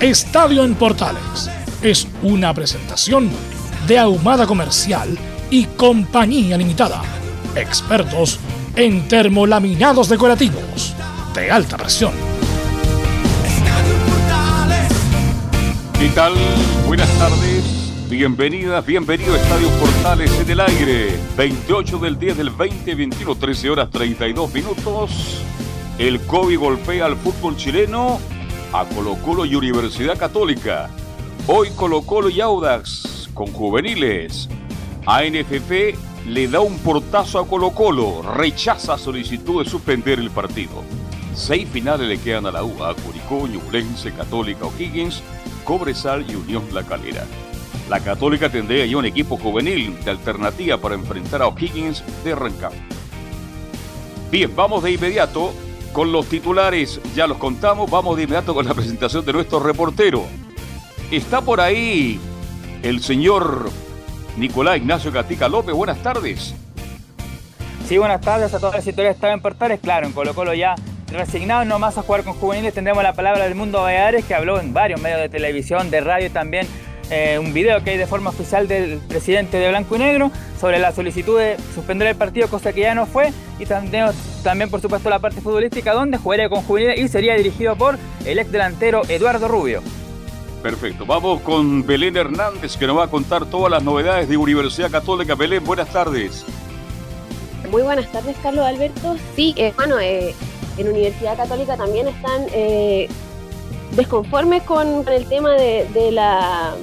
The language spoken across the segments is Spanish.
Estadio en Portales es una presentación de Ahumada Comercial y Compañía Limitada. Expertos en termolaminados decorativos de alta presión. ¿Qué tal? Buenas tardes. Bienvenidas, bienvenido a Estadio Portales en el aire. 28 del 10 del 2021, 13 horas 32 minutos. El COVID golpea al fútbol chileno, a Colo Colo y Universidad Católica. Hoy Colo Colo y Audax con juveniles. ANFP le da un portazo a Colo Colo, rechaza solicitud de suspender el partido. Seis finales le quedan a la U, a Curicó, Ñublense, Católica, O'Higgins, Cobresal y Unión La Calera. La Católica tendría ya un equipo juvenil de alternativa para enfrentar a O'Higgins de Rancagua. Bien, vamos de inmediato con los titulares, ya los contamos, vamos de inmediato con la presentación de nuestro reportero. Está por ahí el señor Nicolás Ignacio Gatica López, buenas tardes. Sí, buenas tardes a todas las historias que en Portales. Claro, en Colo Colo ya resignados nomás a jugar con juveniles, tendremos la palabra del mundo Baleares, que habló en varios medios de televisión, de radio y también eh, un video que hay de forma oficial del presidente de Blanco y Negro sobre la solicitud de suspender el partido, cosa que ya no fue, y también, también por supuesto la parte futbolística, donde jugaría con juveniles y sería dirigido por el ex delantero Eduardo Rubio. Perfecto. Vamos con Belén Hernández, que nos va a contar todas las novedades de Universidad Católica. Belén, buenas tardes. Muy buenas tardes, Carlos Alberto. Sí, eh, bueno, eh, en Universidad Católica también están eh, desconformes con, el tema de, la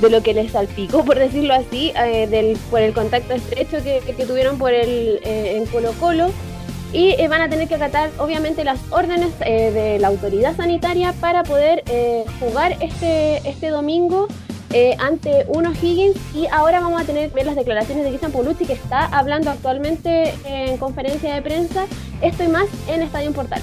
de lo que les salpicó, por decirlo así, del, por el contacto estrecho que, tuvieron por el, en Colo Colo y eh, van a tener que acatar obviamente las órdenes eh, de la autoridad sanitaria para poder eh, jugar este, este domingo ante unos Higgins y ahora vamos a tener ver las declaraciones de Cristian Polucci que está hablando actualmente en conferencia de prensa. Esto y más en Estadio Portal.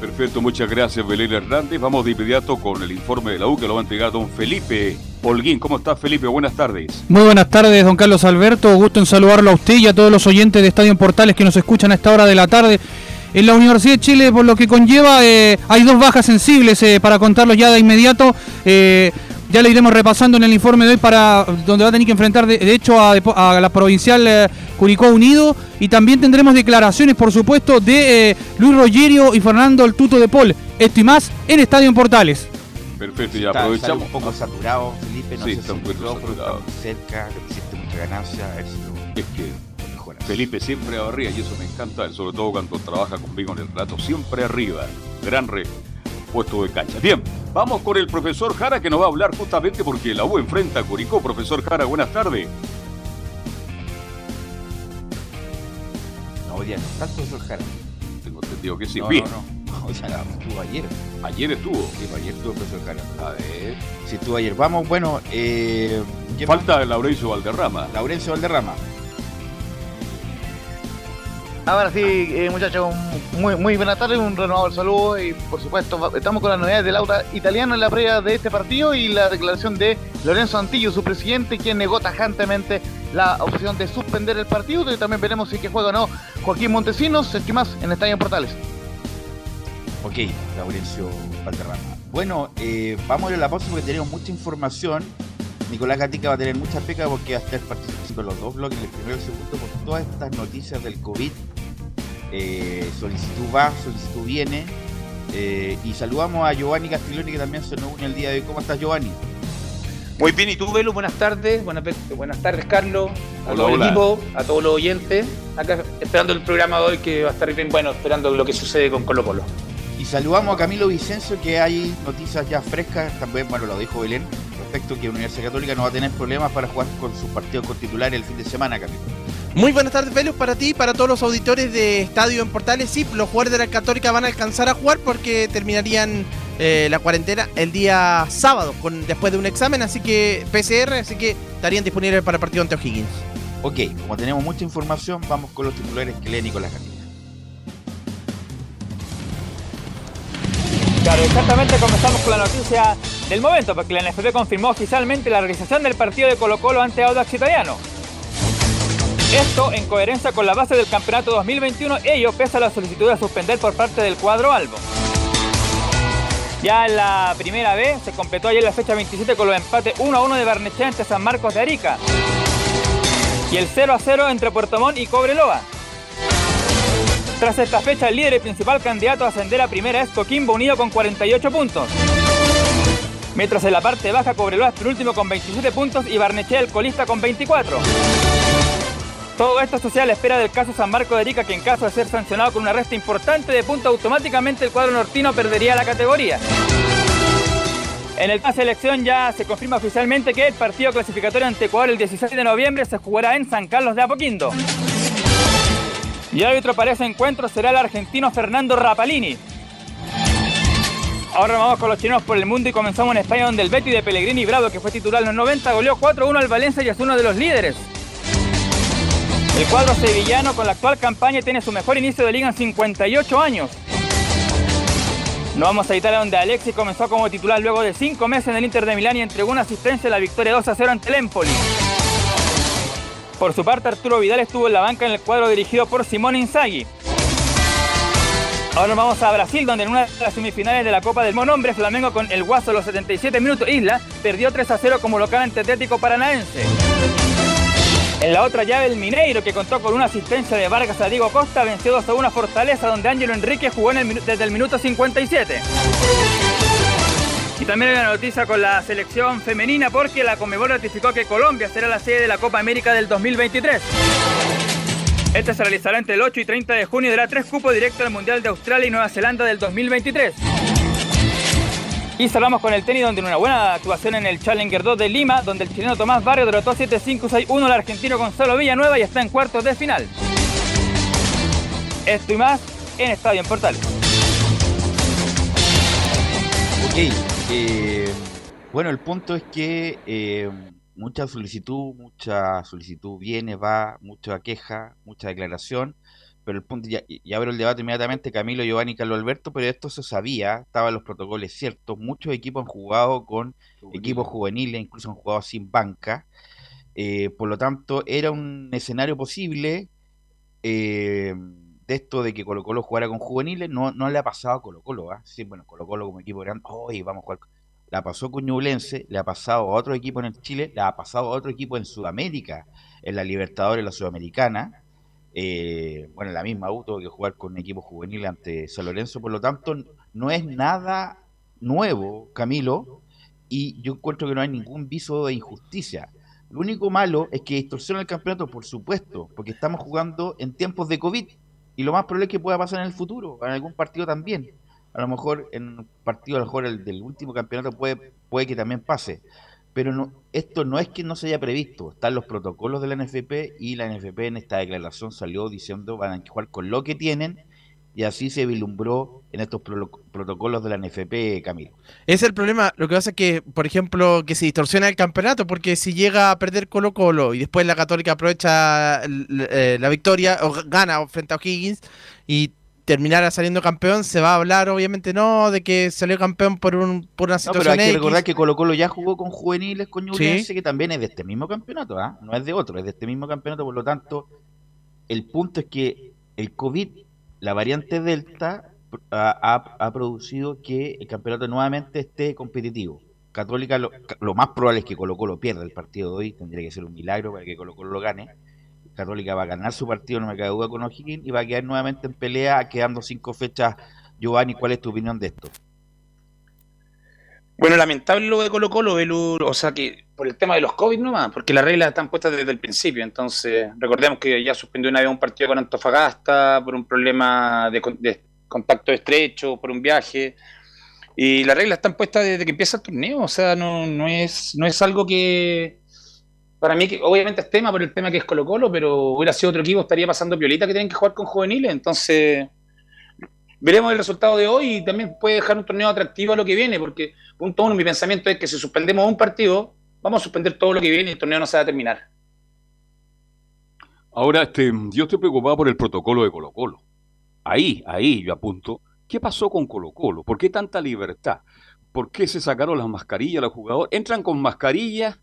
Perfecto, muchas gracias Belén Hernández. Vamos de inmediato con el informe de la U que lo va a entregar don Felipe Holguín. ¿Cómo está Felipe? Buenas tardes. Muy buenas tardes, don Carlos Alberto. Gusto en saludarlo a usted y a todos los oyentes de Estadio Portales que nos escuchan a esta hora de la tarde. En la Universidad de Chile, por lo que conlleva, eh, hay dos bajas sensibles eh, para contarlos ya de inmediato. Eh, ya le iremos repasando en el informe de hoy para donde va a tener que enfrentar de, hecho a, la provincial Curicó Unido y también tendremos declaraciones por supuesto de Luis Rogerio y Fernando El Tuto de Paul. Esto y más en Estadio en Portales. Perfecto, ya aprovechamos. un poco saturado, Felipe, no sí, sé está un poco saturado. cerca, existe mucha ganancia, a ver si lo... Es que Felipe siempre arriba y eso me encanta, sobre todo cuando trabaja conmigo en el rato, siempre arriba. Gran re puesto de cancha. Bien, vamos con el profesor Jara que nos va a hablar justamente porque la U enfrenta a Curicó. Profesor Jara, buenas tardes. No, ya no está el profesor Jara. Tengo entendido que sí. No, Bien. No, no, ya estuvo ayer. Ayer estuvo. Sí, ayer estuvo el profesor Jara. A ver. Sí, estuvo ayer. Vamos, bueno. Eh, Falta Laurencio Valderrama. Laurencio Valderrama. Ahora sí, eh, muchachos, muy, muy buenas tardes, un renovado saludo y por supuesto estamos con las novedades del Laura italiano en la previa de este partido y la declaración de Lorenzo Antillo, su presidente, quien negó tajantemente la opción de suspender el partido y también veremos si que juega o no Joaquín Montesinos, más en Estadio Portales. Ok, Laurencio Valderrama. Bueno, eh, vamos a ir a la pausa porque tenemos mucha información. Nicolás Gatica va a tener mucha peca porque va a estar participando en los dos bloques, el primero y el segundo, con todas estas noticias del COVID eh, solicitud va, solicitud viene. Eh, y saludamos a Giovanni Castiglioni que también se nos une el día de hoy. ¿Cómo estás, Giovanni? Muy bien, ¿y tú, Velo? Buenas tardes. Buenas, buenas tardes, Carlos. A Hola, todo el equipo, a todos los oyentes. Acá esperando el programa de hoy que va a estar bien bueno, esperando lo que sucede con Colo Colo. Y saludamos a Camilo Vicencio que hay noticias ya frescas, también, bueno, lo dijo Belén, respecto a que Universidad Católica no va a tener problemas para jugar con sus partidos con titulares el fin de semana, Camilo. Muy buenas tardes, Velus, para ti y para todos los auditores de Estadio en Portales. Sí, los jugadores de la Católica van a alcanzar a jugar porque terminarían eh, la cuarentena el día sábado con, después de un examen, así que PCR, así que estarían disponibles para el partido ante O'Higgins. Ok, como tenemos mucha información, vamos con los titulares que lee Nicolás Gatica. Claro, exactamente comenzamos con la noticia del momento, porque la NFP confirmó oficialmente la realización del partido de Colo Colo ante Audax Italiano. Esto en coherencia con la base del campeonato 2021, ello pese a la solicitud de suspender por parte del cuadro Albo. Ya en la primera vez se completó ayer la fecha 27 con los empates 1 a 1 de Barnechea ante San Marcos de Arica y el 0 a 0 entre Puerto Montt y Cobreloa. Tras esta fecha, el líder y principal candidato a ascender a primera es Coquimbo Unido con 48 puntos. Mientras en la parte baja Cobreloa es penúltimo con 27 puntos y Barnechea el colista con 24. Todo esto sucede a la espera del caso San Marco de Arica, que en caso de ser sancionado con una resta importante de puntos, automáticamente el cuadro nortino perdería la categoría. En el pase de elección ya se confirma oficialmente que el partido clasificatorio ante Ecuador el 16 de noviembre se jugará en San Carlos de Apoquindo. Y árbitro para ese encuentro será el argentino Fernando Rapalini. Ahora vamos con los chilenos por el mundo y comenzamos en España donde el Betty de Pellegrini Bravo, que fue titular en los 90, goleó 4-1 al Valencia y es uno de los líderes. El cuadro sevillano con la actual campaña tiene su mejor inicio de liga en 58 años. No vamos a Italia donde Alexis comenzó como titular luego de 5 meses en el Inter de Milán y entregó una asistencia en la victoria 2 a 0 ante el Empoli. Por su parte, Arturo Vidal estuvo en la banca en el cuadro dirigido por Simone Inzaghi. Ahora vamos a Brasil, donde en una de las semifinales de la Copa del Monombre, Flamengo con el Guaso a los 77 minutos Isla perdió 3 a 0 como local ante Atlético Paranaense. En la otra llave, el Mineiro, que contó con una asistencia de Vargas a Diego Costa, venció 2 a 1 a Fortaleza, donde Ángelo Enrique jugó desde el minuto 57. Y también hay una noticia con la selección femenina porque la Conmebol ratificó que Colombia será la sede de la Copa América del 2023. Este se realizará entre el 8 y 30 de junio y dará tres cupos directos al Mundial de Australia y Nueva Zelanda del 2023. Y cerramos con el tenis, donde una buena actuación en el Challenger 2 de Lima, donde el chileno Tomás Barrio derrotó 7-5-6-1 al argentino Gonzalo Villanueva y está en cuartos de final. Esto y más en Estadio en Portales. Eh, bueno, el punto es que eh, mucha solicitud, mucha solicitud viene, va, mucha queja, mucha declaración, pero el punto, ya, ya abro el debate inmediatamente, Camilo, Giovanni, Carlos Alberto, pero esto se sabía, estaban los protocolos ciertos, muchos equipos han jugado con equipos juveniles, incluso han jugado sin banca, eh, por lo tanto era un escenario posible eh, de esto de que Colo Colo jugara con juveniles, no, no le ha pasado a Colo Colo, ¿ah? Sí, bueno, Colo Colo como equipo grande, hoy vamos a jugar. La pasó con le ha pasado a otro equipo en el Chile, le ha pasado a otro equipo en Sudamérica, en la Libertadores, la Sudamericana. Eh, bueno, la misma tuvo que jugar con un equipo juvenil ante San Lorenzo, por lo tanto, no es nada nuevo, Camilo, y yo encuentro que no hay ningún viso de injusticia. Lo único malo es que distorsiona el campeonato, por supuesto, porque estamos jugando en tiempos de COVID y lo más probable es que pueda pasar en el futuro, en algún partido también. A lo mejor en un partido, a lo mejor el del último campeonato puede, puede que también pase. Pero no, esto no es que no se haya previsto, están los protocolos de la NFP y la NFP en esta declaración salió diciendo van a jugar con lo que tienen y así se vislumbró en estos pro- protocolos de la NFP, Camilo. Ese es el problema. Lo que pasa es que, por ejemplo, que se distorsiona el campeonato, porque si llega a perder Colo Colo y después la Católica aprovecha eh, la victoria o gana frente a O'Higgins y terminara saliendo campeón, se va a hablar obviamente no de que salió campeón por, un, por una No, situación pero hay que X. recordar que Colo Colo ya jugó con juveniles, con Ñublense, que también es de este mismo campeonato, ¿ah? no es de otro, es de este mismo campeonato, por lo tanto, el punto es que el COVID, la variante Delta, ha, producido que el campeonato nuevamente esté competitivo. Católica, lo, lo más probable es que Colo Colo pierda el partido de hoy, tendría que ser un milagro para que Colo Colo lo gane. Católica va a ganar su partido, no me cabe duda, con O'Higgins y va a quedar nuevamente en pelea, quedando cinco fechas Giovanni, ¿cuál es tu opinión de esto? Bueno, lamentable lo de Colo Colo, o sea que por el tema de los COVID nomás, porque las reglas están puestas desde el principio, entonces recordemos que ya suspendió una vez un partido con Antofagasta por un problema de, de contacto estrecho, por un viaje, y las reglas están puestas desde que empieza el torneo, o sea, no, no, es, no es algo que, para mí, que obviamente es tema por el tema que es Colo Colo, pero hubiera sido otro equipo, estaría pasando piolita que tienen que jugar con juveniles, entonces veremos el resultado de hoy y también puede dejar un torneo atractivo a lo que viene, porque punto uno, mi pensamiento es que si suspendemos un partido, vamos a suspender todo lo que viene y el torneo no se va a terminar. Ahora, este, yo estoy preocupado por el protocolo de Colo Colo. Ahí, ahí yo apunto. ¿Qué pasó con Colo Colo? ¿Por qué tanta libertad? ¿Por qué se sacaron las mascarillas los jugadores? Entran con mascarillas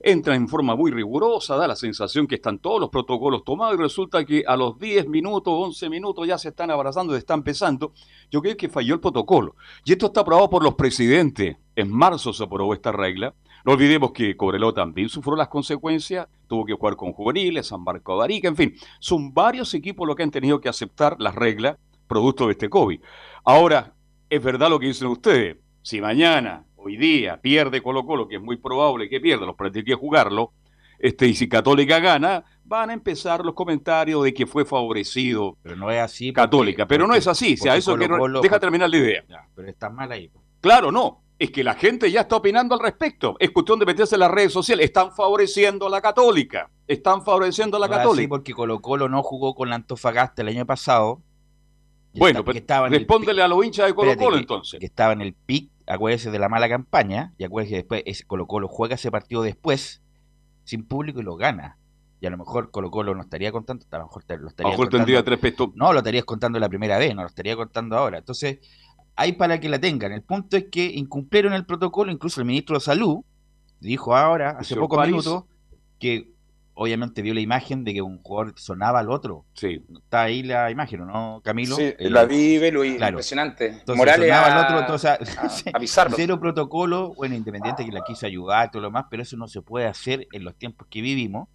entra en forma muy rigurosa, da la sensación que están todos los protocolos tomados y resulta que a los 10 minutos, 11 minutos ya se están abrazando, están pesando. Yo creo que falló el protocolo. Y esto está aprobado por los presidentes. En marzo se aprobó esta regla. No olvidemos que Cobreló también sufrió las consecuencias, tuvo que jugar con juveniles, San Marco de en fin. Son varios equipos los que han tenido que aceptar las reglas producto de este COVID. Ahora, es verdad lo que dicen ustedes. Si mañana hoy día pierde Colo Colo, que es muy probable que pierda, los partidos que jugarlo, este, y si Católica gana, van a empezar los comentarios de que fue favorecido pero no es así Católica. pero no es así, sea, eso que deja terminar la idea. pero está mal ahí. Claro, no. Es que la gente ya está opinando al respecto. Es cuestión de meterse en las redes sociales. Están favoreciendo a la Católica. Están favoreciendo a la Católica. Sí, porque Colo Colo no jugó con la Antofagasta el año pasado. Bueno, pero respóndele a los hinchas de Colo Colo entonces. Que estaba en el pic acuérdese de la mala campaña, y acuérdese que después es Colo Colo juega ese partido después, sin público y lo gana. Y a lo mejor Colo Colo no estaría contando, a lo mejor lo estaría contando, tendría tres pesos. No, lo estarías contando la primera vez, no lo estaría contando ahora. Entonces, hay para que la tengan. El punto es que incumplieron el protocolo, incluso el ministro de Salud dijo ahora, hace pocos minutos, que obviamente vio la imagen de que un jugador sonaba al otro. Sí. Está ahí la imagen, ¿no, Camilo? Sí, la vi, Velo, impresionante. Entonces, Morales sonaba al otro, entonces, avisarlo. Cero protocolo, bueno, independiente que la quiso ayudar y todo lo demás, pero eso no se puede hacer en los tiempos que vivimos.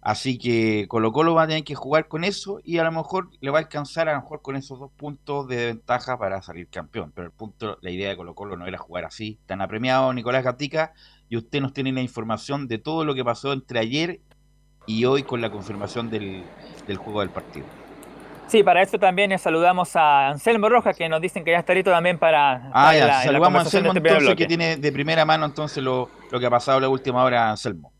Así que Colo Colo va a tener que jugar con eso y a lo mejor le va a alcanzar a lo mejor con esos dos puntos de ventaja para salir campeón. Pero el punto, la idea de Colo Colo no era jugar así. Tan apremiado Nicolás Gatica y usted nos tiene la información de todo lo que pasó entre ayer y hoy con la confirmación del, juego del partido. Sí, para eso también saludamos a Anselmo Rojas, que nos dicen que ya está listo también para... Ah, ya, saludamos a Anselmo este entonces, que tiene de primera mano entonces lo, que ha pasado la última hora, Anselmo.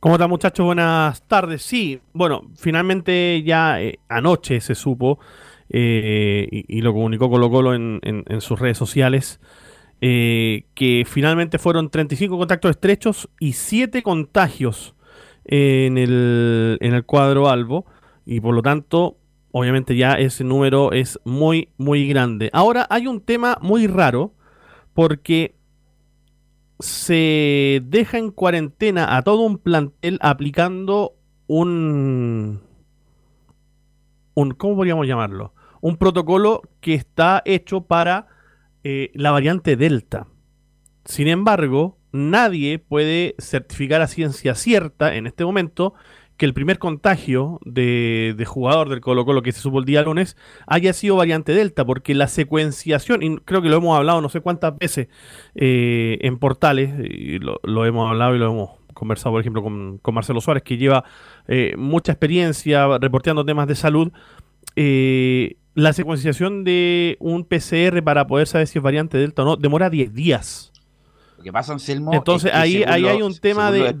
¿Cómo están muchachos? Buenas tardes. Sí, bueno, finalmente ya eh, anoche se supo eh, y, lo comunicó Colo Colo en, en, sus redes sociales eh, que finalmente fueron 35 contactos estrechos y 7 contagios en el, en el cuadro albo y por lo tanto obviamente ya ese número es muy muy grande. Ahora hay un tema muy raro porque se deja en cuarentena a todo un plantel aplicando un un ¿cómo podríamos llamarlo? Un protocolo que está hecho para eh, la variante Delta. Sin embargo, nadie puede certificar a ciencia cierta en este momento que el primer contagio de, jugador del Colo Colo que se supo el día lunes haya sido variante Delta, porque la secuenciación, y creo que lo hemos hablado no sé cuántas veces eh, en portales, y lo, hemos hablado y lo hemos conversado, por ejemplo, con, Marcelo Suárez, que lleva eh, mucha experiencia reporteando temas de salud. Eh, la secuenciación de un PCR para poder saber si es variante Delta o no demora 10 días. Lo que pasa, Anselmo. Entonces ahí, ahí hay un tema de.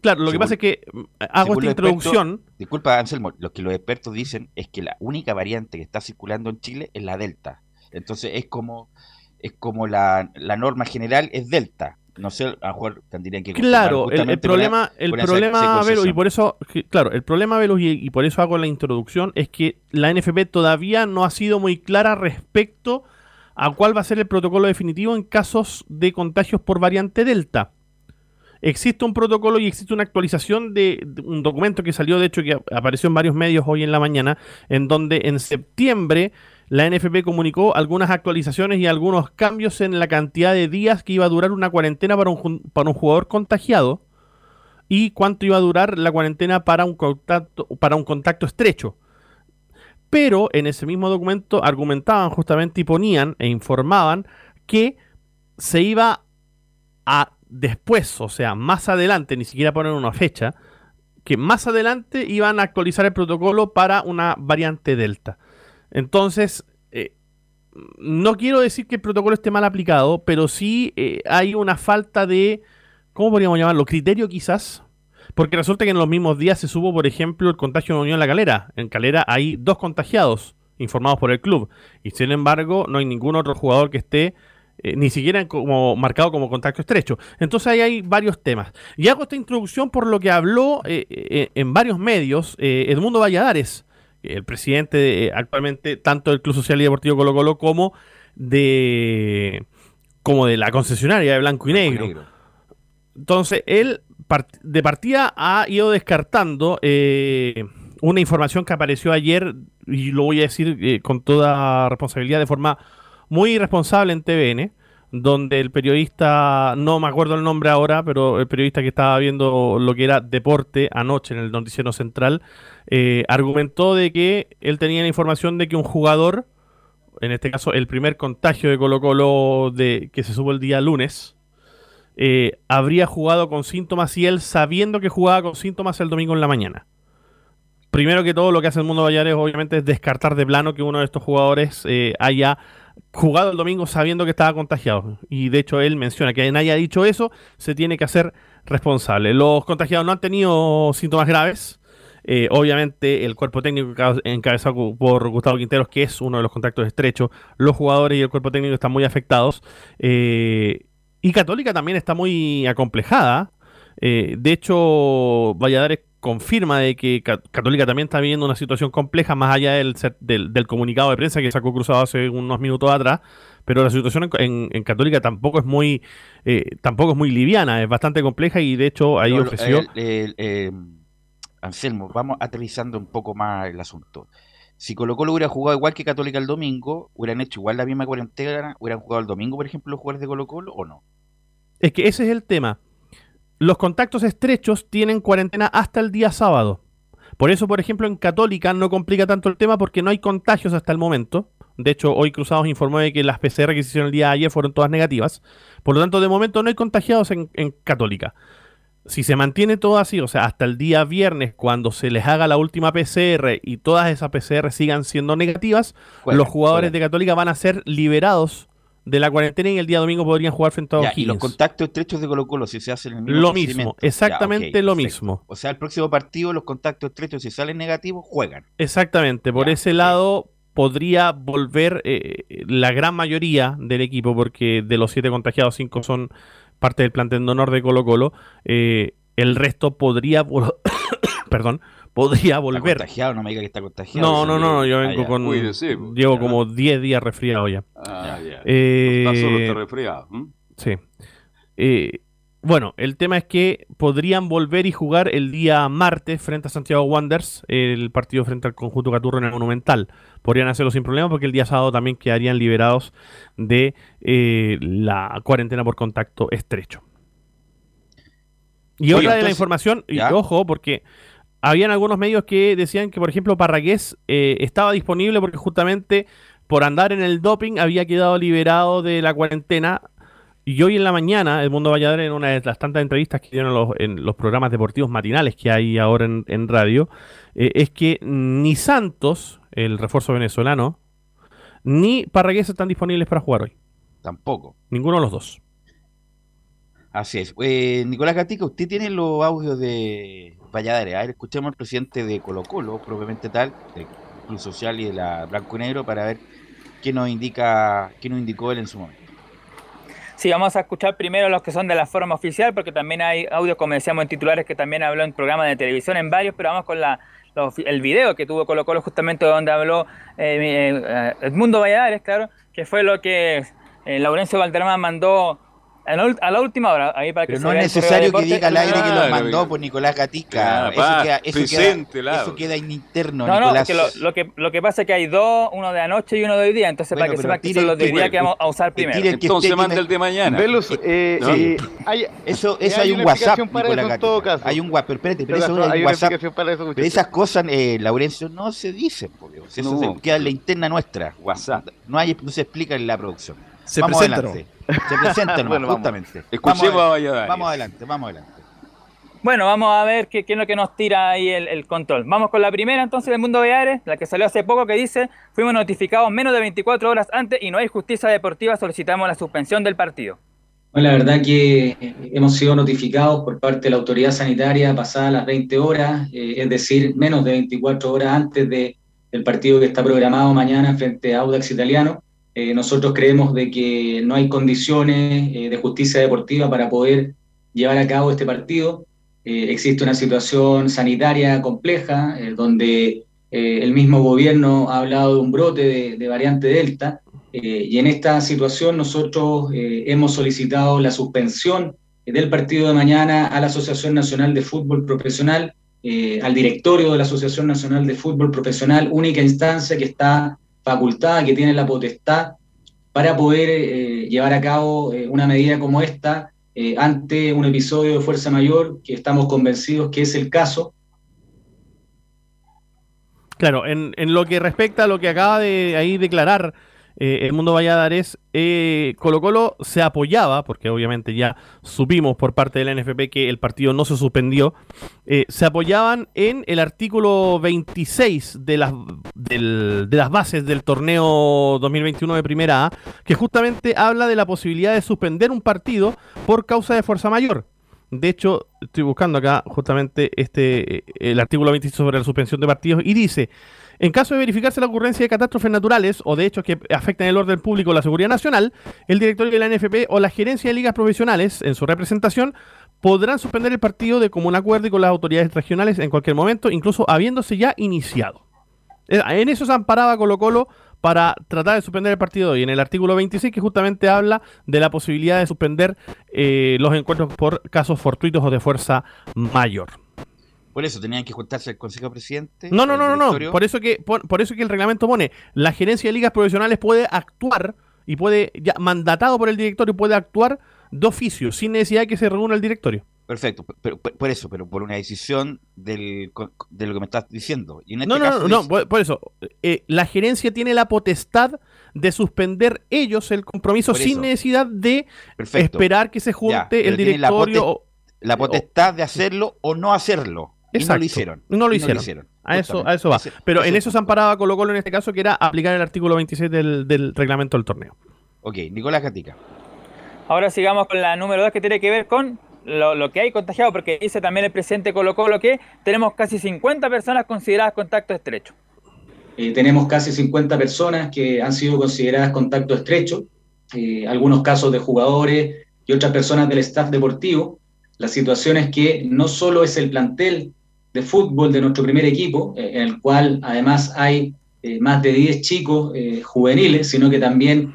claro, lo que pasa es que mm, hago esta introducción. disculpa, Anselmo, lo que los expertos dicen es que la única variante que está circulando en Chile es la Delta. Entonces es como es como la, norma general es Delta. No sé, a lo mejor tendrían que. Claro, el, problema, el problema, y por eso, claro, el problema, Velus, y, y por eso hago la introducción, es que la NFP todavía no ha sido muy clara respecto a cuál va a ser el protocolo definitivo en casos de contagios por variante Delta. Existe un protocolo y existe una actualización de, un documento que salió, de hecho, que apareció en varios medios hoy en la mañana, en donde en septiembre la NFP comunicó algunas actualizaciones y algunos cambios en la cantidad de días que iba a durar una cuarentena para un, para un jugador contagiado y cuánto iba a durar la cuarentena para un contacto, para un contacto estrecho. Pero en ese mismo documento argumentaban justamente y ponían e informaban que se iba a después, o sea, más adelante, ni siquiera poner una fecha, que más adelante iban a actualizar el protocolo para una variante Delta. Entonces, eh, no quiero decir que el protocolo esté mal aplicado, pero sí eh, hay una falta de, ¿cómo podríamos llamarlo? Criterio quizás. Porque resulta que en los mismos días se supo, por ejemplo, el contagio de Unión en la Calera. En Calera hay dos contagiados informados por el club. Y sin embargo, no hay ningún otro jugador que esté eh, ni siquiera como marcado como contacto estrecho. Entonces ahí hay varios temas. Y hago esta introducción por lo que habló eh, eh, en varios medios Edmundo Valladares, el presidente actualmente tanto del Club Social y Deportivo Colo Colo como de como de la concesionaria de Blanco y Negro. Entonces él de partida ha ido descartando una información que apareció ayer y lo voy a decir con toda responsabilidad de forma muy irresponsable en TVN, donde el periodista, no me acuerdo el nombre ahora, pero el periodista que estaba viendo lo que era deporte anoche en el noticiero central, eh, argumentó de que él tenía la información de que un jugador, en este caso el primer contagio de Colo Colo de, que se supo el día lunes, eh, habría jugado con síntomas y él sabiendo que jugaba con síntomas el domingo en la mañana. Primero que todo, lo que hace el mundo Vallares obviamente es descartar de plano que uno de estos jugadores eh, haya jugado el domingo sabiendo que estaba contagiado. Y de hecho él menciona que nadie ha dicho eso, se tiene que hacer responsable. Los contagiados no han tenido síntomas graves. Eh, obviamente el cuerpo técnico encabezado por Gustavo Quinteros, que es uno de los contactos estrechos, los jugadores y el cuerpo técnico están muy afectados. Y Católica también está muy acomplejada. Eh, de hecho, Valladares confirma de que Católica también está viviendo una situación compleja, más allá del, del, comunicado de prensa que sacó cruzado hace unos minutos atrás, pero la situación en, Católica tampoco es muy eh, tampoco es muy liviana, es bastante compleja y de hecho ahí ofreció... Eh, Anselmo, vamos aterrizando un poco más el asunto. Si Colo Colo hubiera jugado igual que Católica el domingo, hubieran hecho igual la misma cuarentena, hubieran jugado el domingo, por ejemplo, los jugadores de Colo Colo o no. Es que ese es el tema los contactos estrechos tienen cuarentena hasta el día sábado. Por eso, por ejemplo, en Católica no complica tanto el tema porque no hay contagios hasta el momento. De hecho, hoy Cruzados informó de que las PCR que se hicieron el día de ayer fueron todas negativas. Por lo tanto, de momento no hay contagiados en, Católica. Si se mantiene todo así, o sea, hasta el día viernes, cuando se les haga la última PCR y todas esas PCR sigan siendo negativas, los jugadores de Católica van a ser liberados de la cuarentena y el día domingo podrían jugar frente a Y los contactos estrechos de Colo Colo, si se hacen el mismo Lo mismo, exactamente lo mismo. O sea, el próximo partido, los contactos estrechos, si salen negativos, juegan. Exactamente, por ese lado podría volver eh, la gran mayoría del equipo, porque de los siete contagiados, cinco son parte del plantel de honor de Colo Colo. Eh, el resto podría, perdón, podría volver. Está contagiado, no me diga que está contagiado. No, no, no, yo vengo con. llevo como 10 días resfriado ya. Ah, ya. Eh, está solo está resfriado. Sí. Eh, bueno, el tema es que podrían volver y jugar el día martes frente a Santiago Wanderers, el partido frente al conjunto Caturro en el Monumental. Podrían hacerlo sin problema porque el día sábado también quedarían liberados de eh, la cuarentena por contacto estrecho. Y otra de la información, y ojo, porque habían algunos medios que decían que, por ejemplo, Parragués eh, estaba disponible porque justamente por andar en el doping había quedado liberado de la cuarentena. Y hoy en la mañana, el Mundo Valladolid, en una de las tantas entrevistas que dieron los, en los programas deportivos matinales que hay ahora en, radio, eh, es que ni Santos, el refuerzo venezolano, ni Parragués están disponibles para jugar hoy. Tampoco. Ninguno de los dos. Así es. Eh, Nicolás Gatica, usted tiene los audios de Valladares. A ver, escuchemos al presidente de Colo Colo, propiamente tal, del Club Social y de la Blanco y Negro, para ver qué nos indica, qué nos indicó él en su momento. Sí, vamos a escuchar primero los que son de la forma oficial, porque también hay audios, como decíamos en titulares, que también habló en programas de televisión, en varios, pero vamos con el video que tuvo Colo Colo, justamente donde habló eh, eh Edmundo Valladares, claro, que fue lo que eh, Laurencio Valderrama mandó a la, ul- a la última hora, ahí para que Pero se no es necesario que diga al aire que lo mandó por Nicolás Gatica. Claro, eso, queda, eso, queda, eso queda en interno, No, no, Nicolás. es que lo, lo que lo que pasa es que hay dos, uno de anoche y uno de hoy día, entonces Bueno, para que sepan que son los de hoy día que- que vamos a usar que primero. que Entonces manda que el de mañana. Velus, eh, ¿No? eh, hay, Eso, Eh, eso hay hay un WhatsApp, Nicolás Gatica. Hay un WhatsApp, pero espérate, pero pero eso hay un WhatsApp. Pero esas cosas, eh, Laurencio, no se dicen. Eso No. se queda en la interna nuestra. WhatsApp. No, hay, no se explica en la producción. Se vamos presenta, adelante. Se presenta Bueno, vamos. justamente. Escuchemos vamos, a adelante, Valladares. vamos adelante, vamos adelante. Bueno, vamos a ver qué, qué es lo que nos tira ahí el, el control. Vamos con la primera entonces del Mundo Beares, la que salió hace poco que dice, fuimos notificados menos de 24 horas antes y no hay justicia deportiva, solicitamos la suspensión del partido. Bueno, la verdad que eh, hemos sido notificados por parte de la autoridad sanitaria pasadas las 20 horas, eh, es decir, menos de 24 horas antes de, del partido que está programado mañana frente a Audax Italiano. Eh, nosotros creemos de que no hay condiciones eh, de justicia deportiva para poder llevar a cabo este partido. Eh, existe una situación sanitaria compleja eh, donde eh, el mismo gobierno ha hablado de un brote de, de variante Delta eh, y en esta situación nosotros hemos solicitado la suspensión del partido de mañana a la Asociación Nacional de Fútbol Profesional, al directorio de la Asociación Nacional de Fútbol Profesional, única instancia que está facultada, que tiene la potestad para poder eh, llevar a cabo eh, una medida como esta eh, ante un episodio de fuerza mayor que estamos convencidos que es el caso. Claro, en, en lo que respecta a lo que acaba de ahí declarar eh, el Mundo Valladares, eh, Colo Colo se apoyaba, porque obviamente ya supimos por parte de la NFP que el partido no se suspendió, eh, se apoyaban en el artículo 26 de las, del- de las bases del torneo 2021 de Primera A, que justamente habla de la posibilidad de suspender un partido por causa de fuerza mayor. De hecho, estoy buscando acá justamente este eh, el artículo 26 sobre la suspensión de partidos y dice, en caso de verificarse la ocurrencia de catástrofes naturales o de hechos que afecten el orden público o la seguridad nacional, el directorio de la NFP o la gerencia de ligas profesionales, en su representación, podrán suspender el partido de común acuerdo y con las autoridades regionales en cualquier momento, incluso habiéndose ya iniciado. Eh, En eso se amparaba Colo Colo para tratar de suspender el partido de hoy, en el artículo 26 que justamente habla de la posibilidad de suspender eh, los encuentros por casos fortuitos o de fuerza mayor. Por eso tenían que juntarse el Consejo Presidente. No, no, no, no, no. Por eso que por, por eso que el reglamento pone la gerencia de ligas profesionales puede actuar y puede ya mandatado por el directorio puede actuar de oficio sin necesidad de que se reúna el directorio. Perfecto, pero, por eso, pero por una decisión del, de lo que me estás diciendo. Y en este No, no, caso no, no, dice- por, por eso eh, la gerencia tiene la potestad de suspender ellos el compromiso sin necesidad de Perfecto. esperar que se junte Ya, el la directorio. o- la potestad de hacerlo o no hacerlo. Y no Exacto. lo hicieron. No lo hicieron. A eso, a eso va. Ese- Pero ese en es eso se amparaba Colo Colo en este caso, que era aplicar el artículo 26 del, del reglamento del torneo. Ok, Nicolás Gatica. Ahora sigamos con la número 2 que tiene que ver con lo, lo que hay contagiado, porque dice también el presidente Colo Colo que tenemos casi 50 personas consideradas contacto estrecho. Eh, tenemos casi 50 personas que han sido consideradas contacto estrecho, eh, algunos casos de jugadores y otras personas del staff deportivo. La situación es que no solo es el plantel fútbol de nuestro primer equipo, eh, en el cual además hay eh, más de 10 chicos eh, juveniles, sino que también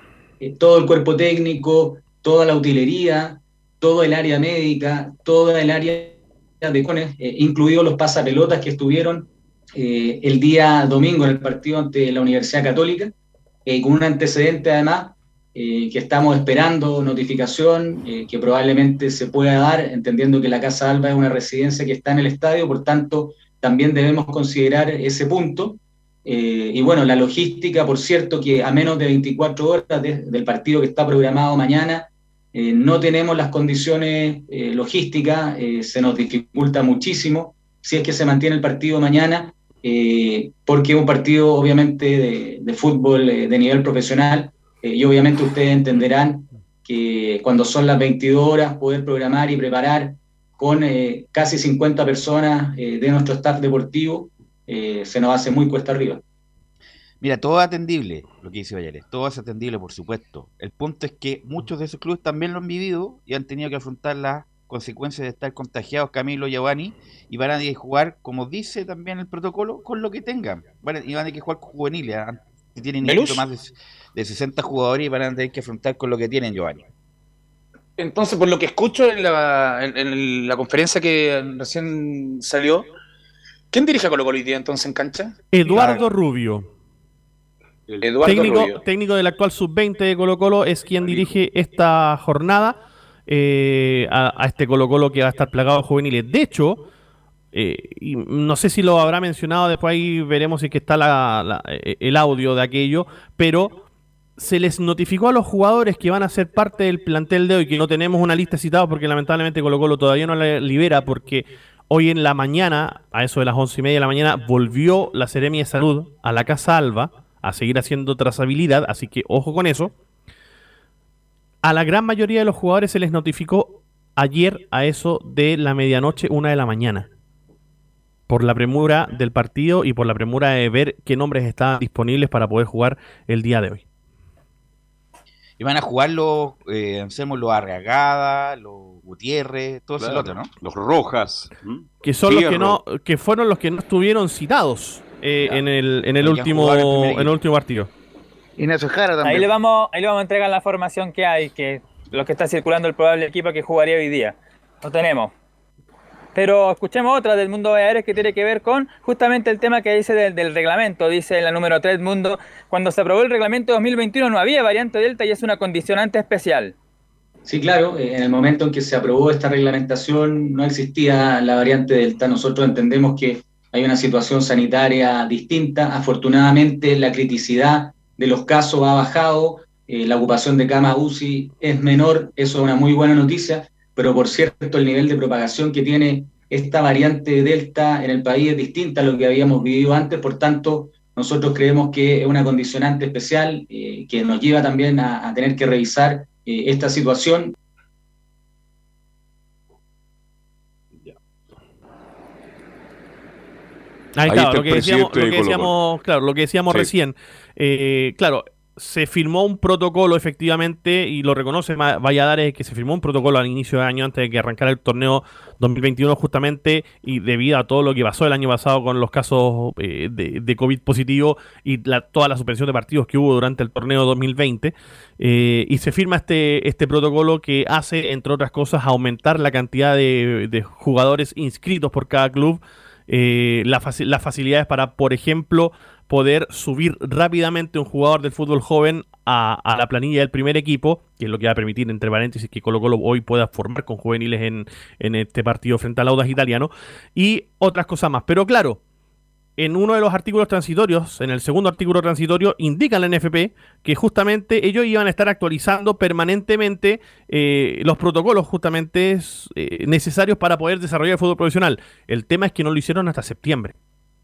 todo el cuerpo técnico, toda la utilería, todo el área médica, toda el área de cones, incluidos los pasapelotas que estuvieron el día domingo en el partido ante la Universidad Católica, con un antecedente además eh, que estamos esperando notificación, eh, que probablemente se pueda dar, entendiendo que la Casa Alba es una residencia que está en el estadio, por tanto, también debemos considerar ese punto. Eh, y bueno, la logística, por cierto, que a menos de 24 horas de- del partido que está programado mañana, eh, no tenemos las condiciones eh, logísticas, eh, se nos dificulta muchísimo si es que se mantiene el partido mañana, porque es un partido obviamente de, de fútbol de nivel profesional, eh, y obviamente ustedes entenderán que cuando son las 22 horas poder programar y preparar con eh, casi 50 personas eh, de nuestro staff deportivo, eh, se nos hace muy cuesta arriba. Mira, todo es atendible, lo que dice Vallares, todo es atendible, por supuesto. El punto es que muchos de esos clubes también lo han vivido y han tenido que afrontar las consecuencias de estar contagiados, Camilo y Giovanni, y van a tener que jugar, como dice también el protocolo, con lo que tengan. A- y van a tener que jugar con juveniles, ¿ah? que tienen más de, de 60 jugadores y van a tener que afrontar con lo que tienen, Giovanni. Entonces, por lo que escucho en la, en- en la conferencia que recién salió, ¿quién dirige a Colo Colo hoy día entonces en cancha? Eduardo Rubio, Eduardo técnico, Rubio. técnico del actual sub-20 de Colo Colo, es quien dirige esta jornada eh, a, a este Colo Colo que va a estar plagado de juveniles. De hecho, eh, y no sé si lo habrá mencionado, después ahí veremos si es que está la- la- eh, el audio de aquello, pero se les notificó a los jugadores que van a ser parte del plantel de hoy, que no tenemos una lista citada porque lamentablemente Colo Colo todavía no la libera porque hoy en la mañana, a eso de las once y media de la mañana, volvió la Seremia de Salud a la Casa Alba a seguir haciendo trazabilidad, así que ojo con eso. A la gran mayoría de los jugadores se les notificó ayer a eso de la medianoche, una de la mañana. Por la premura del partido y por la premura de ver qué nombres estaban disponibles para poder jugar el día de hoy. Y van a jugar los, eh, Anselmo, los Arreagada, los Gutiérrez, todo ese Claro, lote, ¿no? Los Rojas. Que son los que no, que fueron los que no estuvieron citados eh, en el, en el último, en el en último partido. Ignacio Jara Ahí también. le vamos, ahí le vamos a entregar la formación que hay, que lo que está circulando el probable equipo que jugaría hoy día. Lo tenemos. Pero escuchemos otra del mundo Baleares que tiene que ver con justamente el tema que dice del, reglamento. Dice la número 3 Mundo, cuando se aprobó el reglamento 2021 no había variante Delta y es una condicionante especial. Sí, claro, eh, en el momento en que se aprobó esta reglamentación no existía la variante Delta. Nosotros entendemos que hay una situación sanitaria distinta. Afortunadamente la criticidad de los casos ha bajado, eh, la ocupación de camas UCI es menor, eso es una muy buena noticia, pero por cierto el nivel de propagación que tiene esta variante Delta en el país es distinta a lo que habíamos vivido antes, por tanto nosotros creemos que es una condicionante especial eh, que nos lleva también a, a tener que revisar eh, esta situación. Ahí, Ahí está, está lo que decíamos, presidente lo de que Colo-Colo. decíamos, claro, lo que decíamos Sí. recién. Eh, claro, se firmó un protocolo efectivamente y lo reconoce Valladares que se firmó un protocolo al inicio de año antes de que arrancara el torneo 2021 justamente y debido a todo lo que pasó el año pasado con los casos eh, de, COVID positivo y la- toda la suspensión de partidos que hubo durante el torneo 2020 eh, y se firma este, este protocolo que hace entre otras cosas aumentar la cantidad de, jugadores inscritos por cada club eh, la las facilidades para, por ejemplo, poder subir rápidamente un jugador del fútbol joven a, a la planilla del primer equipo, que es lo que va a permitir, entre paréntesis, que Colo Colo hoy pueda formar con juveniles en, en este partido frente al Audas Italiano, y otras cosas más. Pero claro, en uno de los artículos transitorios, en el segundo artículo transitorio, indica la NFP que justamente ellos iban a estar actualizando permanentemente eh, los protocolos justamente eh, necesarios para poder desarrollar el fútbol profesional. El tema es que no lo hicieron hasta septiembre.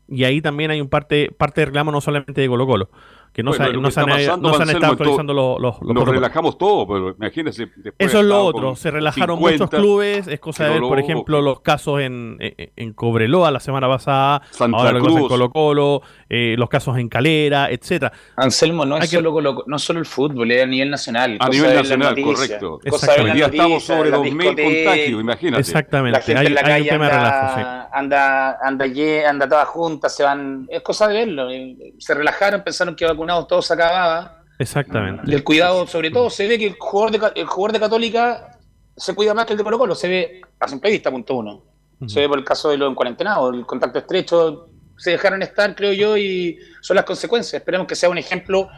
Y ahí también hay un parte, parte de reclamo no solamente de Colo Colo, que no, Bueno, se, no que se han, pasando, no se han estado actualizando los, los, los Nos relajamos todo, pero imagínense. después Eso es lo otro, se relajaron 50, muchos clubes, es cosa de ver, por ejemplo, los casos en, en, en Cobreloa la semana pasada, Santa ahora lo que pasa en Cruz. Colo Colo, eh, los casos en Calera, etcétera. Anselmo, no Hay es que- solo, Colo- no solo el fútbol, es a nivel nacional. A nivel nacional, noticias, correcto. Hoy día estamos sobre las 2.000 discotecas, contagios, imagínate. Exactamente, La gente hay, en la hay un calle tema de relajo, sí. anda, anda, anda, anda toda junta, se van. Es cosa de verlo. eh, Se relajaron, pensaron que vacunados todo se acababa. Exactamente. Y el cuidado, sobre todo, se ve que el jugador de, el jugador de Católica se cuida más que el de Colo Colo. Se ve a simple vista, punto uno. Se ve por el caso de los cuarentenados, el contacto estrecho. Se dejaron estar, creo yo, y son las consecuencias. Esperemos que sea un ejemplo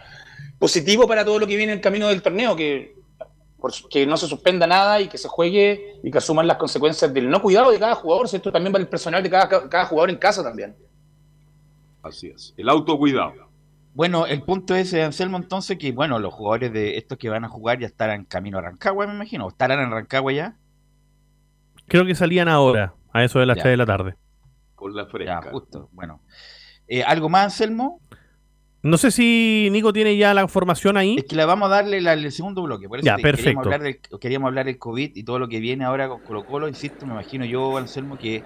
positivo para todo lo que viene en el camino del torneo, que, que no se suspenda nada y que se juegue y que asuman las consecuencias del no cuidado de cada jugador. ¿cierto? También va el personal de cada, cada jugador en casa también. Así es. El autocuidado. Bueno, el punto es, Anselmo, entonces, que bueno, los jugadores de estos que van a jugar ya estarán camino a Rancagua, me imagino. ¿O ¿Estarán en Rancagua ya? Creo que salían ahora, a eso de las Ya. 3 de la tarde. Con la Ya, fresca. justo. Bueno. Eh, ¿Algo más, Anselmo? No sé si Nico tiene ya la formación ahí. Es que le vamos a darle la- el segundo bloque. Por eso Ya, te- perfecto. Queríamos hablar, del, queríamos hablar del COVID y todo lo que viene ahora con Colo Colo. Insisto, me imagino yo, Anselmo, que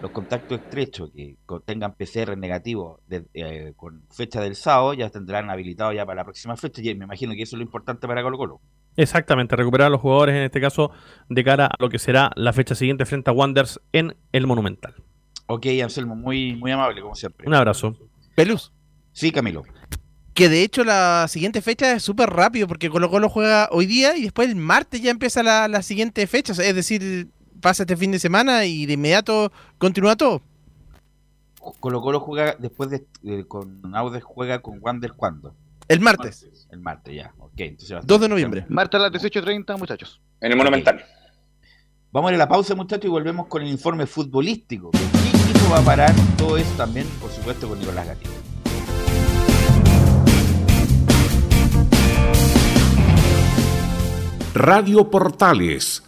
los contactos estrechos que tengan PCR negativo de- eh, con fecha del sábado ya tendrán habilitado ya para la próxima fecha. Y me imagino que eso es lo importante para Colo Colo. Exactamente, recuperar a los jugadores en este caso de cara a lo que será la fecha siguiente frente a Wanderers en el Monumental. Ok, Anselmo, muy, muy amable, como siempre. Un abrazo. Pelus. Sí, Camilo. Que de hecho la siguiente fecha es súper rápido porque Colo Colo juega hoy día y después el martes ya empieza la, la siguiente fecha. Es decir, pasa este fin de semana y de inmediato continúa todo. Colo Colo juega después de, con Audes juega con Wander cuándo? El martes, El martes ya. Ok, entonces va a 2 de noviembre. Marta a las 18.30, muchachos. En el Monumental. Vamos a ir a la pausa, muchachos, y volvemos con el informe futbolístico. ¿Qué equipo va a parar? Todo eso también, por supuesto, con Nicolás Gatito. Radio Portales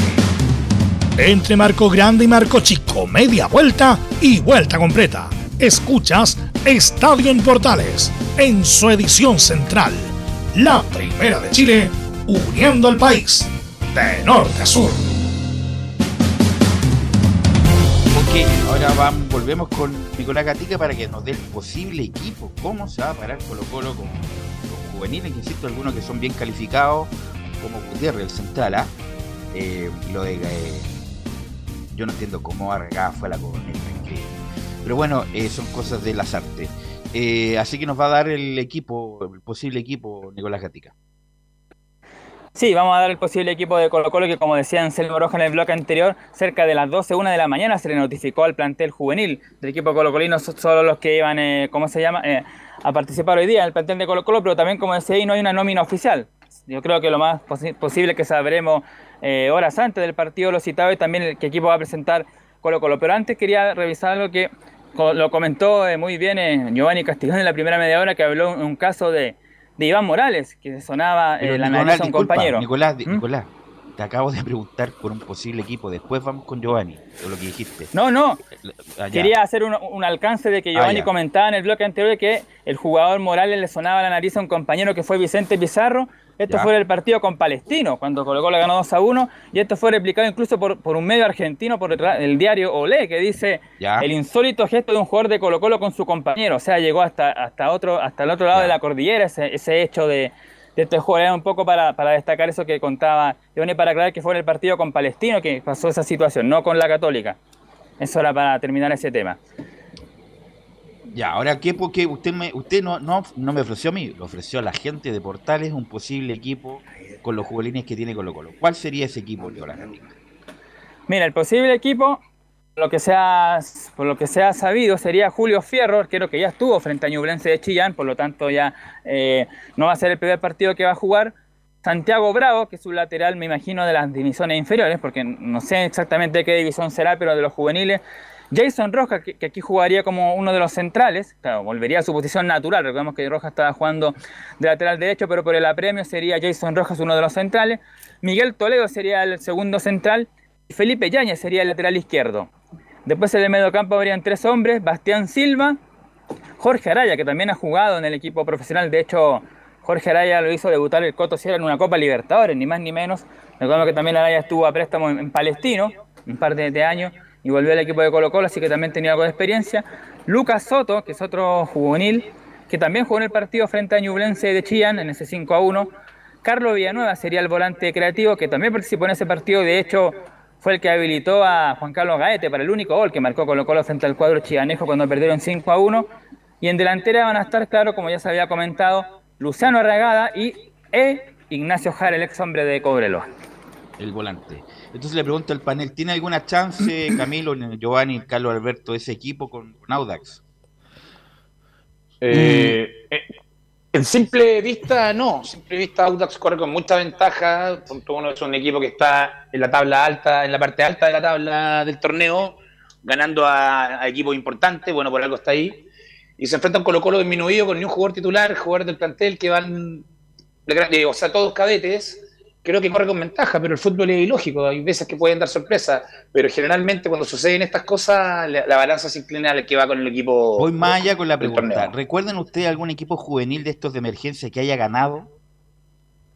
Entre Marco Grande y Marco Chico, media vuelta y vuelta completa. Escuchas Estadio en Portales en su edición central. La primera de Chile, uniendo al país de norte a sur. Ok, ahora vamos, volvemos con Nicolás Gatica para que nos dé el posible equipo. ¿Cómo se va a parar Colo Colo con, con juveniles? Que insisto, algunos que son bien calificados, como Gutiérrez, el central, ¿ah? Eh, lo de... eh, yo no entiendo cómo Argá fue la increíble. Pero bueno, eh, son cosas de las artes. Eh, así que nos va a dar el equipo, el posible equipo, Nicolás Gatica. Sí, vamos a dar el posible equipo de Colo Colo que como decía Anselmo Roja en el bloque anterior, cerca de las 12, 1 de la mañana se le notificó al plantel juvenil del equipo Colo Colino, so- solo los que iban, eh, ¿cómo se llama?, Eh, a participar hoy día en el plantel de Colo Colo, pero también como decía ahí no hay una nómina oficial. Yo creo que lo más posi- posible que sabremos eh, horas antes del partido lo citado y también el equipo va a presentar Colo Colo. Pero antes quería revisar algo que lo comentó eh, muy bien eh, Giovanni Castigón en la primera media hora que habló un caso de, de Iván Morales, que sonaba eh, la Nicolás, nariz a un disculpa, compañero. Nicolás, ¿Mm? Nicolás, te acabo de preguntar por un posible equipo. Después vamos con Giovanni, lo que dijiste. No, no. Ah, ya. Quería hacer un, un alcance de que Ah, Giovanni ya. comentaba en el bloque anterior que el jugador Morales le sonaba la nariz a un compañero que fue Vicente Pizarro. Esto Ya. fue el partido con Palestino, cuando Colo Colo ganó 2 a 1. Y esto fue replicado incluso por, por un medio argentino, por el, el diario Olé, que dice Ya. el insólito gesto de un jugador de Colo Colo con su compañero. O sea, llegó hasta, hasta, otro, hasta el otro lado de la cordillera ese, ese hecho de, de este jugador. Era un poco para, para destacar eso que contaba Giovanni, para aclarar que fue en el partido con Palestino que pasó esa situación, no con la Católica. Eso era para terminar ese tema. Ya, ahora, ¿qué? Porque usted, me, usted no, no, no me ofreció a mí, lo ofreció a la gente de Portales un posible equipo con los jugadores que tiene Colo Colo. ¿Cuál sería ese equipo, Nicolás? Mira, el posible equipo lo que se ha, por lo que se ha sabido, sería Julio Fierro, arquero que ya estuvo frente a Ñublense de Chillán, por lo tanto ya eh, no va a ser el primer partido que va a jugar. Santiago Bravo, que es un lateral, me imagino, de las divisiones inferiores, porque no sé exactamente qué división será, pero de los juveniles. Jason Rojas, que, que aquí jugaría como uno de los centrales, volvería a su posición natural. Recordemos que Rojas estaba jugando de lateral derecho, pero por el apremio sería Jason Rojas uno de los centrales. Miguel Toledo sería el segundo central. Y Felipe Yañez sería el lateral izquierdo. Después en el mediocampo habrían tres hombres: Bastián Silva, Jorge Araya, que también ha jugado en el equipo profesional. De hecho, Jorge Araya lo hizo debutar el Coto Sierra en una Copa Libertadores, ni más ni menos. Recordemos que también Araya estuvo a préstamo en, en Palestino un par de, de años y volvió al equipo de Colo Colo, así que también tenía algo de experiencia. Lucas Soto, que es otro juvenil, que también jugó en el partido frente a Ñublense de Chillán en ese 5 a 1. Carlos Villanueva sería el volante creativo, que también participó en ese partido, de hecho fue el que habilitó a Juan Carlos Gaete para el único gol que marcó Colo Colo frente al cuadro chillanejo cuando perdieron 5 a 1. Y en delantera van a estar, claro, como ya se había comentado, Luciano Arragada y e Ignacio Jara, el ex hombre de Cobreloa. El volante. Entonces le pregunto al panel, ¿tiene alguna chance Camilo, Giovanni, Carlos Alberto, ese equipo con, con Audax? Eh, eh, en simple vista, no. En simple vista, Audax corre con mucha ventaja. Punto uno es un equipo que está en la tabla alta, en la parte alta de la tabla del torneo, ganando a, a equipos importantes. Bueno, por algo está ahí. Y se enfrentan Colo Colo disminuido con ni un jugador titular, jugadores del plantel que van, eh, o sea, todos cadetes. Creo que corre con ventaja, pero el fútbol es ilógico. Hay veces que pueden dar sorpresa, pero generalmente cuando suceden estas cosas, la, la balanza se inclina al que va con el equipo. Voy más allá con la pregunta. ¿Recuerdan ustedes algún equipo juvenil de estos de emergencia que haya ganado?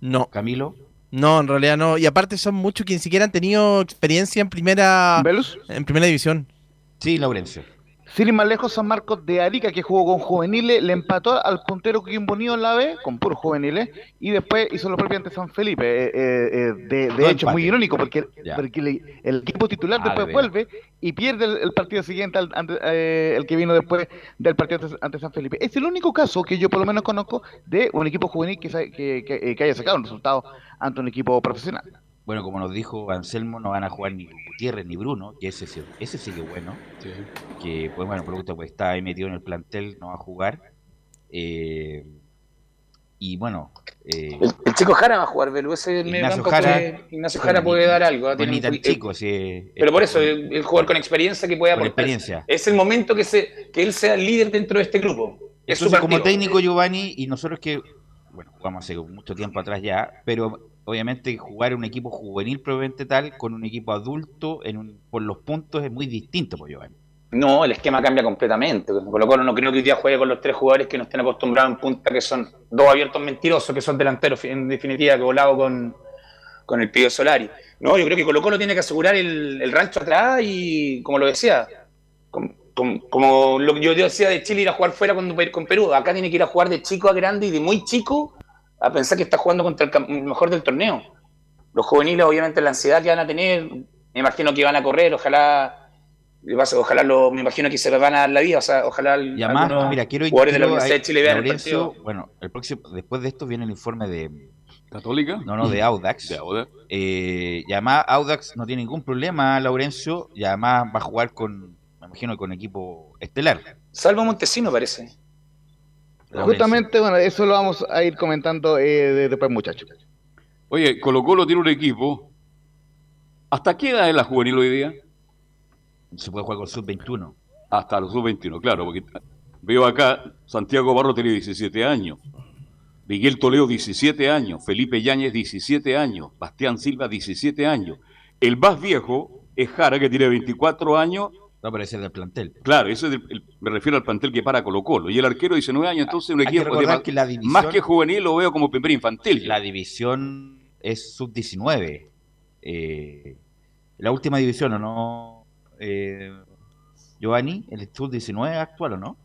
No. Camilo. No, en realidad no. Y aparte son muchos que ni siquiera han tenido experiencia en primera en primera división. Sí, Laurencio. Sin ir más lejos, San Marcos de Arica, que jugó con juveniles, le empató al puntero Coquimbo Unido en la B, con puros juveniles, y después hizo lo propio ante San Felipe. Eh, eh, eh, de de hecho, es muy irónico, porque, Ya. porque le- el equipo titular Ah, después vuelve y pierde el, el partido siguiente, al- ante- eh, el que vino después del partido ante, ante San Felipe. Es el único caso que yo por lo menos conozco de un equipo juvenil que, que, que- eh, que haya sacado un resultado ante un equipo profesional. Bueno, como nos dijo Anselmo, no van a jugar ni Gutiérrez ni Bruno, que ese, sí- ese sí que es bueno. Que, pues bueno, producto pues está ahí metido en el plantel, no va a jugar. Eh, y bueno, eh, El, el chico Jara va a jugar, Belu. Ese Ignacio Jara, puede- Ignacio Jara puede dar algo. ¿ah? pues Tiene ni un tan poqui- chico, sí, eh, Pero por eso, el, el jugador con experiencia que puede Con aportar. experiencia. Es el momento que, se, que él sea el líder dentro de este grupo. Es su Entonces, como técnico Giovanni, y nosotros que, bueno, jugamos hace mucho tiempo atrás ya, pero obviamente jugar un equipo juvenil probablemente tal con un equipo adulto en un, por los puntos es muy distinto, pues Giovanni. No, el esquema cambia completamente. Colo Colo no creo que hoy día juegue con los tres jugadores que nos estén acostumbrados en punta, que son dos abiertos mentirosos, que son delanteros, en definitiva, que volado con, con el Pío Solari. No, yo creo que Colo Colo tiene que asegurar el, el rancho atrás y, como lo decía, como, lo que yo decía de Chile ir a jugar fuera cuando con Perú, acá tiene que ir a jugar de chico a grande y de muy chico a pensar que está jugando contra el, mejor del torneo. Los juveniles, obviamente, la ansiedad que van a tener, me imagino que van a correr, ojalá ojalá lo, me imagino que se les van a dar la vida, o sea, ojalá Y además, algunos mira, quiero jugadores de la Universidad de Chile vean el Laurencio, partido. Bueno, el próximo, después de esto viene el informe de ¿Católica? No, no, de Audax. De Audax. Eh, y además Audax no tiene ningún problema, Laurencio, y además va a jugar con, me imagino, con equipo estelar. Salvo Montesino, parece. Justamente, bueno, eso lo vamos a ir comentando eh, de- después, muchachos. Oye, Colo Colo tiene un equipo. ¿Hasta qué edad es la juvenil hoy día? Se puede jugar con sub-21. Hasta los sub-21, claro, porque veo acá, Santiago Barro tiene 17 años, Miguel Toledo 17 años, Felipe Yáñez 17 años, Bastián Silva 17 años. El más viejo es Jara, que tiene 24 años. No, pero ese es del plantel. Claro, eso es del- el- me refiero al plantel que para Colo Colo. Y el arquero 19 años, entonces un que equipo de más, que la división- más que juvenil lo veo como primer infantil. La división es sub-19. Eh, la última división, ¿o no? Eh, Giovanni, el sub-19 actual, ¿o no?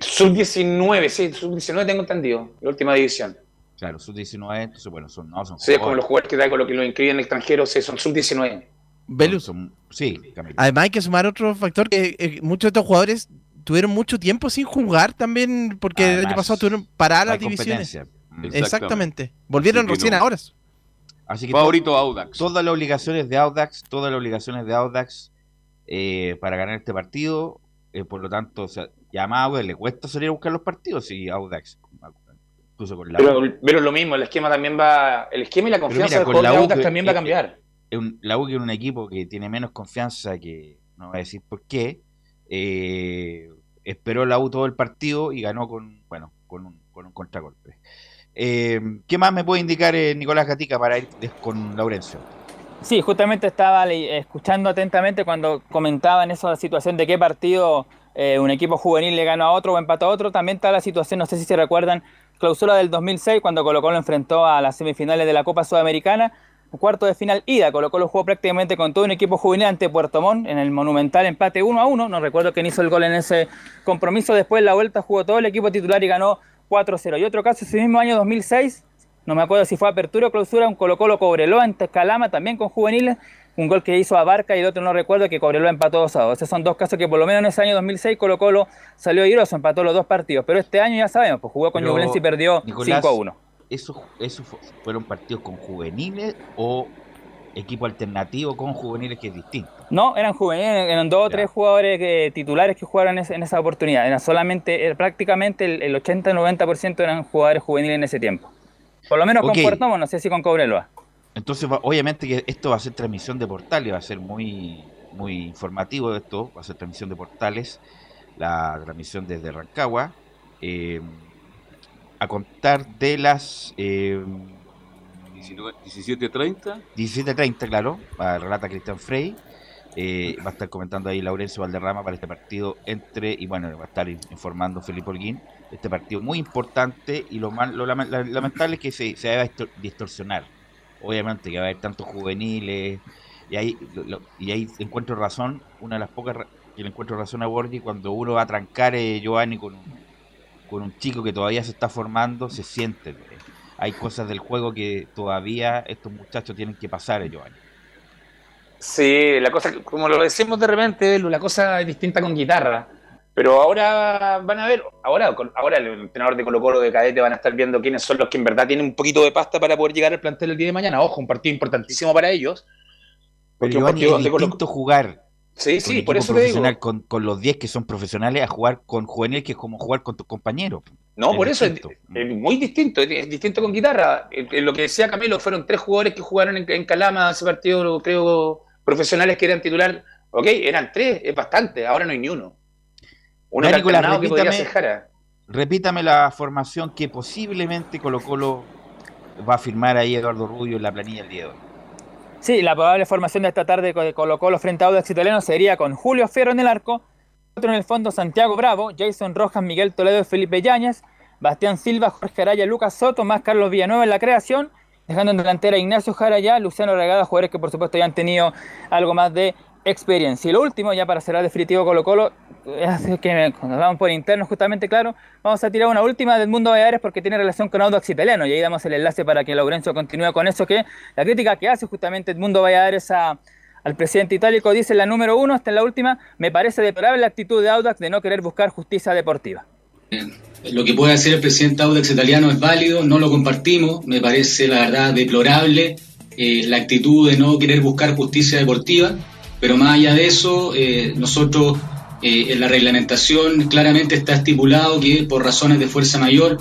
Sub-19, sí, sub-19 tengo entendido, la última división. Claro, sub-19, entonces, bueno, son, no, son Sí, es como los jugadores que da con lo que lo inscriben en el extranjero, sí, son sub-19. Velus. sí, Camilo. Además hay que sumar otro factor que eh, muchos de estos jugadores tuvieron mucho tiempo sin jugar también porque el año Además, pasado tuvieron paradas las divisiones. Exactamente. Volvieron recién no. ahora. Así que Favorito to- Audax. Todas las obligaciones de Audax, todas las obligaciones de Audax eh, para ganar este partido. eh, por lo tanto, o sea, ya a Audax le cuesta salir a buscar los partidos y Audax, incluso con la Pero, pero lo mismo, el esquema también va. El esquema y la confianza mira, del con la de U Audax también va a eh, cambiar. La U que es un equipo que tiene menos confianza que, no voy a decir por qué, eh, esperó la U todo el partido y ganó con, bueno, con un, con un contragolpe. Eh, ¿Qué más me puede indicar eh, Nicolás Gatica para ir con Laurencio? Sí, justamente estaba escuchando atentamente cuando comentaban esa situación de qué partido un equipo juvenil le ganó a otro o empató a otro. También está la situación, no sé si se recuerdan, clausura del 2006 cuando Colo Colo enfrentó a las semifinales de la Copa Sudamericana. Un cuarto de final ida, Colo Colo jugó prácticamente con todo un equipo juvenil ante Puerto Montt en el monumental empate 1 a 1. No recuerdo quién hizo el gol en ese compromiso. Después la vuelta jugó todo el equipo titular y ganó 4-0. Y otro caso, ese mismo año 2006, no me acuerdo si fue apertura o clausura, un Colo Colo Cobreloa en Calama, también con juveniles, un gol que hizo a Barca y el otro no recuerdo que Cobreloa empató 2 a 2. Esos son dos casos que por lo menos en ese año 2006 Colo Colo salió airoso, empató los dos partidos, pero este año ya sabemos, pues jugó con Ñublense y perdió Nicolás, 5 a 1. ¿Esos eso fu- fueron partidos con juveniles o equipo alternativo con juveniles que es distinto? No, eran juveniles, eran dos o tres jugadores que- titulares que jugaron en, esa oportunidad. Era solamente, era prácticamente el, el 80-90% eran jugadores juveniles en ese tiempo. Por lo menos Ok. con Puerto no sé si con Cobreloa. Entonces, obviamente que esto va a ser transmisión de portales, va a ser muy, muy informativo esto, va a ser transmisión de portales, la transmisión desde Rancagua, eh, a contar de las eh, 17.30. 17.30, claro, relata Cristian Frey, eh, va a estar comentando ahí Laurencio Valderrama para este partido entre, y bueno, va a estar informando Felipe Holguín, este partido muy importante y lo, mal- lo lame- la- lamentable es que se, se va a distor- distorsionar. Obviamente que va a haber tantos juveniles y ahí, lo- y ahí encuentro razón, una de las pocas que le encuentro razón a Borgi cuando uno va a trancar eh, Giovanni con un, con un chico que todavía se está formando, se siente. Hay cosas del juego que todavía estos muchachos tienen que pasar, Giovanni. Sí, la cosa, como lo decimos de repente, la cosa es distinta con guitarra. Pero ahora van a ver, ahora, ahora el entrenador de Colo Colo de cadete van a estar viendo quiénes son los que en verdad tienen un poquito de pasta para poder llegar al plantel el día de mañana. Ojo, un partido importantísimo para ellos. Pero Porque un partido es de Colo- distinto jugar Sí, con sí, por eso te digo. profesional con, con los 10 que son profesionales a jugar con juvenil que es como jugar con tus compañeros. No, Es por eso es, muy distinto, es, es distinto con guitarra. Eh, Lo que decía Camilo, fueron tres jugadores que jugaron en, en Calama ese partido, creo, profesionales que eran titular. Ok, eran tres, es bastante, ahora no hay ni uno. Uno Ya, que Nicolás, ser Jara. Repítame la formación que posiblemente Colo Colo va a firmar ahí Eduardo Rubio en la planilla el día de hoy. Sí, la probable formación de esta tarde de Colo Colo frente a Audax sería con Julio Fierro en el arco, otro en el fondo Santiago Bravo, Jason Rojas, Miguel Toledo y Felipe Yáñez, Bastián Silva, Jorge Araya, Lucas Soto, más Carlos Villanueva en la creación, dejando en delantera a Ignacio Jarayá, Luciano Regada, jugadores que por supuesto ya han tenido algo más de experiencia. Y lo último, ya para cerrar definitivo Colo Colo, es que me- cuando hablamos por interno justamente, claro, vamos a tirar una última del mundo Baleares porque tiene relación con Audax Italiano y ahí damos el enlace para que Laurencio continúe con eso, que la crítica que hace justamente Edmundo Valladares a, al presidente itálico dice la número uno, hasta la última, me parece deplorable la actitud de Audax de no querer buscar justicia deportiva. Lo que puede hacer el presidente Audax italiano es válido, no lo compartimos, me parece la verdad deplorable eh, la actitud de no querer buscar justicia deportiva, pero más allá de eso, eh, nosotros eh, en la reglamentación claramente está estipulado que por razones de fuerza mayor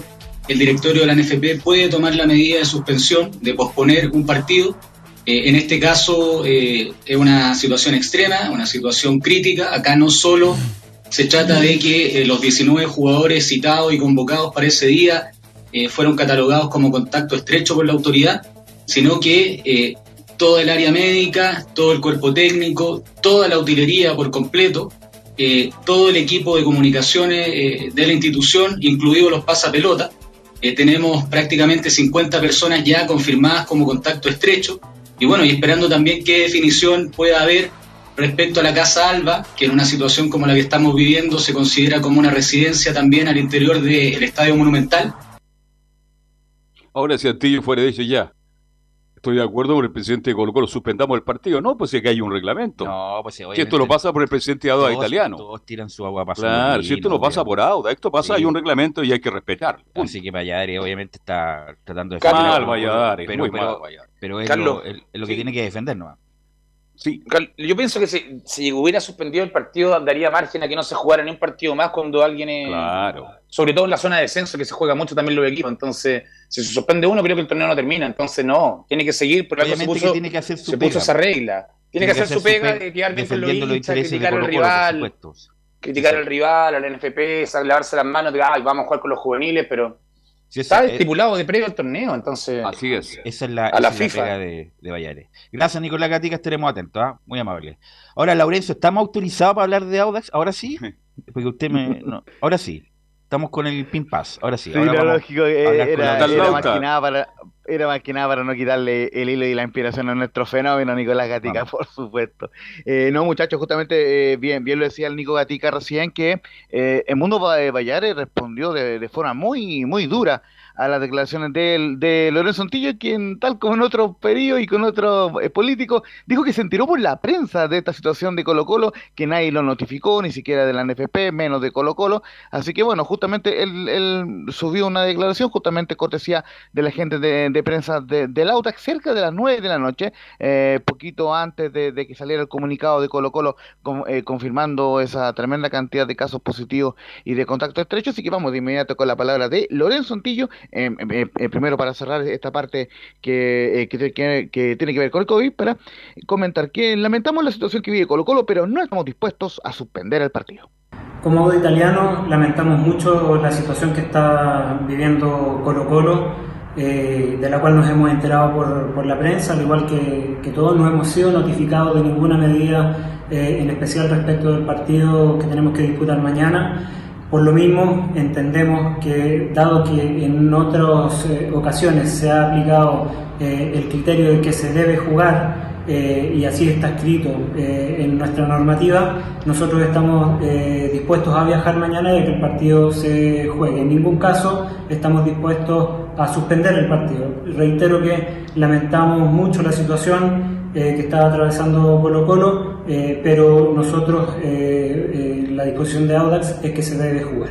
el directorio de la NFP puede tomar la medida de suspensión, de posponer un partido. Eh, en este caso es una situación extrema, una situación crítica. Acá no solo se trata de que los 19 jugadores citados y convocados para ese día fueron catalogados como contacto estrecho por la autoridad, sino que toda el área médica, todo el cuerpo técnico, toda la utilería por completo, eh, todo el equipo de comunicaciones eh, de la institución, incluidos los pasapelotas, eh, tenemos prácticamente 50 personas ya confirmadas como contacto estrecho y bueno, y esperando también qué definición pueda haber respecto a la Casa Alba, que en una situación como la que estamos viviendo se considera como una residencia también al interior del Estadio Monumental. Ahora si Antillo fuera de ellos ya. Estoy de acuerdo con el presidente de Colo Colo, suspendamos el partido. No, pues es que hay un reglamento. No, pues que esto lo pasa por el presidente de Auda todos- italiano. Todos tiran su agua para Claro, si esto no molino, pasa por Auda, esto pasa, Sí. hay un reglamento y hay que respetarlo. Así que Valladares obviamente está tratando de Mal a Colo-Colo, Valladares, pero, muy pero, mal Valladares. pero es, Carlos, lo, es- lo que sí. tiene que defender, ¿no? Sí. Yo pienso que si, si, hubiera suspendido el partido, daría margen a que no se jugara ni un partido más cuando alguien es. Claro. Sobre todo en la zona de descenso, que se juega mucho también los equipos. Entonces, si se suspende uno, creo que el torneo no termina. Entonces, no. Tiene que seguir. Por Obviamente se puso, que tiene que hacer su se pega. puso esa regla. Tiene, que, hacer, su pega, de quedar bien con los hinchas, criticar al rival, criticar al rival, al NFP, lavarse las manos, de, ay, vamos a jugar con los juveniles, pero Sí, está estipulado de previo al torneo, entonces. Así es. Esa es la, A la es FIFA. pega de, de. Gracias, Nicolás Gatica, estaremos atentos, ¿ah? muy amable. Ahora, Laurencio, ¿estamos autorizados para hablar de Audax? ¿Ahora sí? Porque usted me... no, ahora sí. Estamos con el pin pass, ahora sí. Sí, ahora lo vamos lógico eh, era, era más que nada para era más que nada para no quitarle el hilo y la inspiración a nuestro fenómeno Nicolás Gatica, por supuesto. Eh, no, muchachos, justamente eh, bien, bien lo decía el Nico Gatica recién que eh, el mundo Va- Vallares respondió de, de forma muy, muy dura a las declaraciones de, de Lorenzo Antillo, quien tal como en otro periodo y con otro eh, político, dijo que se enteró por la prensa de esta situación de Colo Colo, que nadie lo notificó, ni siquiera de la NFP, menos de Colo Colo. Así que bueno, justamente él, él subió una declaración, justamente cortesía de la gente de, de prensa de, del Autax, cerca de las 9 de la noche, eh, poquito antes de, que saliera el comunicado de Colo Colo con- eh, confirmando esa tremenda cantidad de casos positivos y de contactos estrechos. Así que vamos de inmediato con la palabra de Lorenzo Antillo, primero para cerrar esta parte que, eh, que, que- que tiene que ver con el COVID, para comentar que lamentamos la situación que vive Colo Colo, pero no estamos dispuestos a suspender el partido. Como audio italiano, lamentamos mucho la situación que está viviendo Colo Colo, eh, de la cual nos hemos enterado por, por la prensa, al igual que, que todos no hemos sido notificados de ninguna medida, eh, en especial respecto del partido que tenemos que disputar mañana. Por lo mismo, entendemos que, dado que en otras eh, ocasiones se ha aplicado eh, el criterio de que se debe jugar eh, y así está escrito en nuestra normativa, nosotros estamos dispuestos a viajar mañana y que el partido se juegue. En ningún caso estamos dispuestos a suspender el partido. Reitero que lamentamos mucho la situación que está atravesando Colo Colo, eh, pero nosotros eh, eh, la disposición de Audax es que se debe jugar.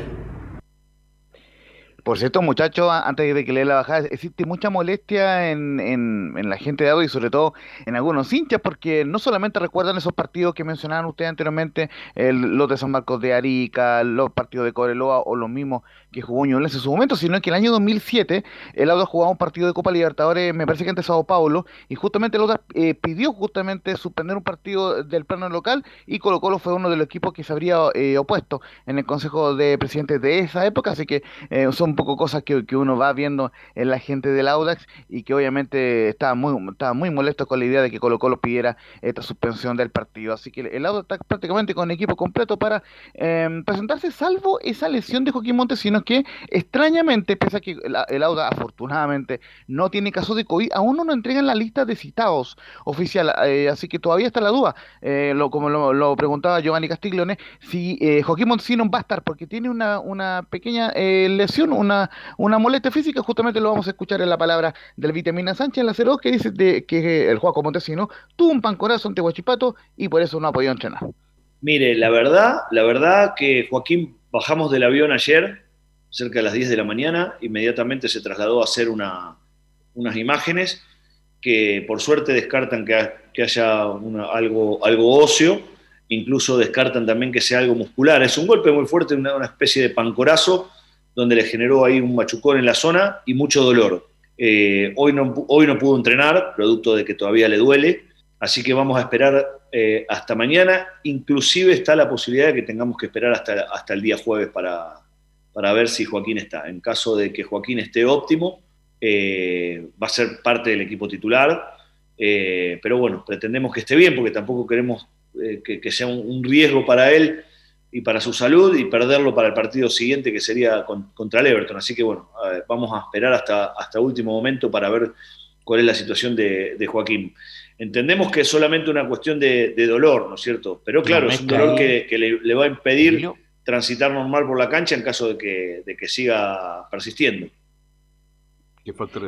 Por cierto, muchachos, antes de que le la bajada, existe mucha molestia en, en, en la gente de Audax y sobre todo en algunos hinchas, porque no solamente recuerdan esos partidos que mencionaban ustedes anteriormente, el, los de San Marcos de Arica, los partidos de Coreloa o los mismos que jugó Ñublense en su momento, sino que el año 2007 el Audax jugaba un partido de Copa Libertadores, me parece que ante Sao Paulo, y justamente el Audax eh, pidió justamente suspender un partido del plano local y Colo Colo fue uno de los equipos que se habría eh, opuesto en el Consejo de Presidentes de esa época, así que eh, son un poco cosas que, que uno va viendo en la gente del Audax y que obviamente estaba muy, estaba muy molesto con la idea de que Colo Colo pidiera esta suspensión del partido, así que el Audax está prácticamente con equipo completo para eh, presentarse, salvo esa lesión de Joaquín Montes, sino que extrañamente, pese a que el, Audax afortunadamente no tiene caso de COVID, aún no nos entregan la lista de citados oficial, eh, así que todavía está la duda, eh, como lo, preguntaba Giovanni Castiglione, si eh, Joaquín Montesino va a estar, porque tiene una, una pequeña eh, lesión, una, una molestia física, justamente lo vamos a escuchar en la palabra del Vitamina Sánchez en la 02, que dice de, que el Juaco Montesino tuvo un pancorazo ante Huachipato y por eso no ha podido entrenar. Mire, la verdad, la verdad que Joaquín bajamos del avión ayer, cerca de las 10 de la mañana, inmediatamente se trasladó a hacer una- unas imágenes que por suerte descartan que, ha- que haya algo, algo óseo, incluso descartan también que sea algo muscular. Es un golpe muy fuerte, una, especie de pancorazo, donde le generó ahí un machucón en la zona y mucho dolor. Eh, hoy, no, hoy no pudo entrenar, producto de que todavía le duele, así que vamos a esperar eh, hasta mañana. Inclusive está la posibilidad de que tengamos que esperar hasta, hasta el día jueves para, para ver si Joaquín está. En caso de que Joaquín esté óptimo, eh, va a ser parte del equipo titular, eh, pero bueno, pretendemos que esté bien porque tampoco queremos eh, que, que sea un, un riesgo para él y para su salud y perderlo para el partido siguiente que sería con- contra el Everton. Así que bueno, vamos a esperar hasta, hasta último momento para ver cuál es la situación de, de Joaquín. Entendemos que es solamente una cuestión de, de dolor, ¿no es cierto? Pero claro, es un dolor que, que le, le va a impedir transitar normal por la cancha en caso de que, de que siga persistiendo.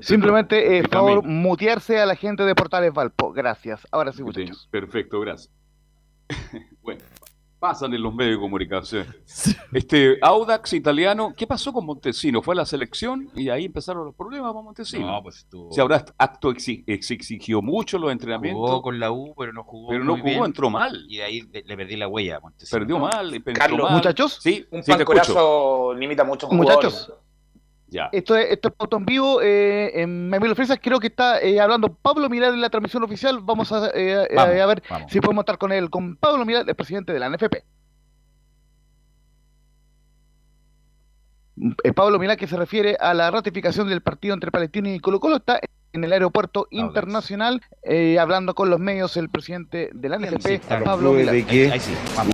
Simplemente, eh, favor, mutearse a la gente de Portales Valpo. Gracias. Ahora sí, muchachos. Perfecto, gracias. bueno, pasan en los medios de comunicación. Este, Audax italiano, ¿qué pasó con Montesino? Fue a la selección y ahí empezaron los problemas con Montesino. No, pues estuvo- Si habrá acto exi- ex- exigió mucho los entrenamientos. Jugó con la U, pero no jugó. Pero no muy jugó, bien. entró mal. Y de ahí le, perdí la huella a Montesino. Perdió mal, Carlos, mal. muchachos. Sí, Un sí, pancorazo limita mucho Muchachos. Ya. Esto es, esto es Pauta en vivo. Eh, en Memelo Fresas creo que está eh, hablando Pablo Mirar en la transmisión oficial. Vamos a, eh, eh, Vamos, a ver vamos. si podemos estar con él, con Pablo Mirar, el presidente de la NFP. Eh, Pablo Milán, que se refiere a la ratificación del partido entre Palestino y Colo Colo, está en el aeropuerto internacional, eh, hablando con los medios el presidente de la NFP, a los Pablo de que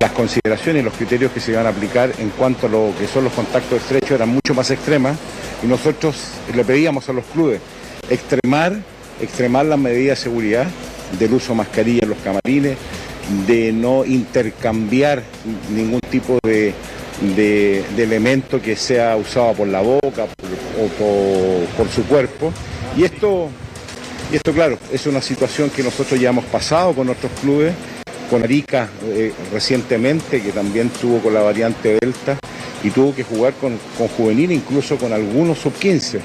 las consideraciones y los criterios que se van a aplicar en cuanto a lo que son los contactos estrechos eran mucho más extremas y nosotros le pedíamos a los clubes extremar, extremar las medidas de seguridad del uso de mascarilla en los camarines, de no intercambiar ningún tipo de, de, de elemento que sea usado por la boca por- o por, por su cuerpo. Y esto y esto, claro, es una situación que nosotros ya hemos pasado con otros clubes, con Arica eh, recientemente, que también tuvo con la variante Delta y tuvo que jugar con, con juvenil, incluso con algunos sub-15.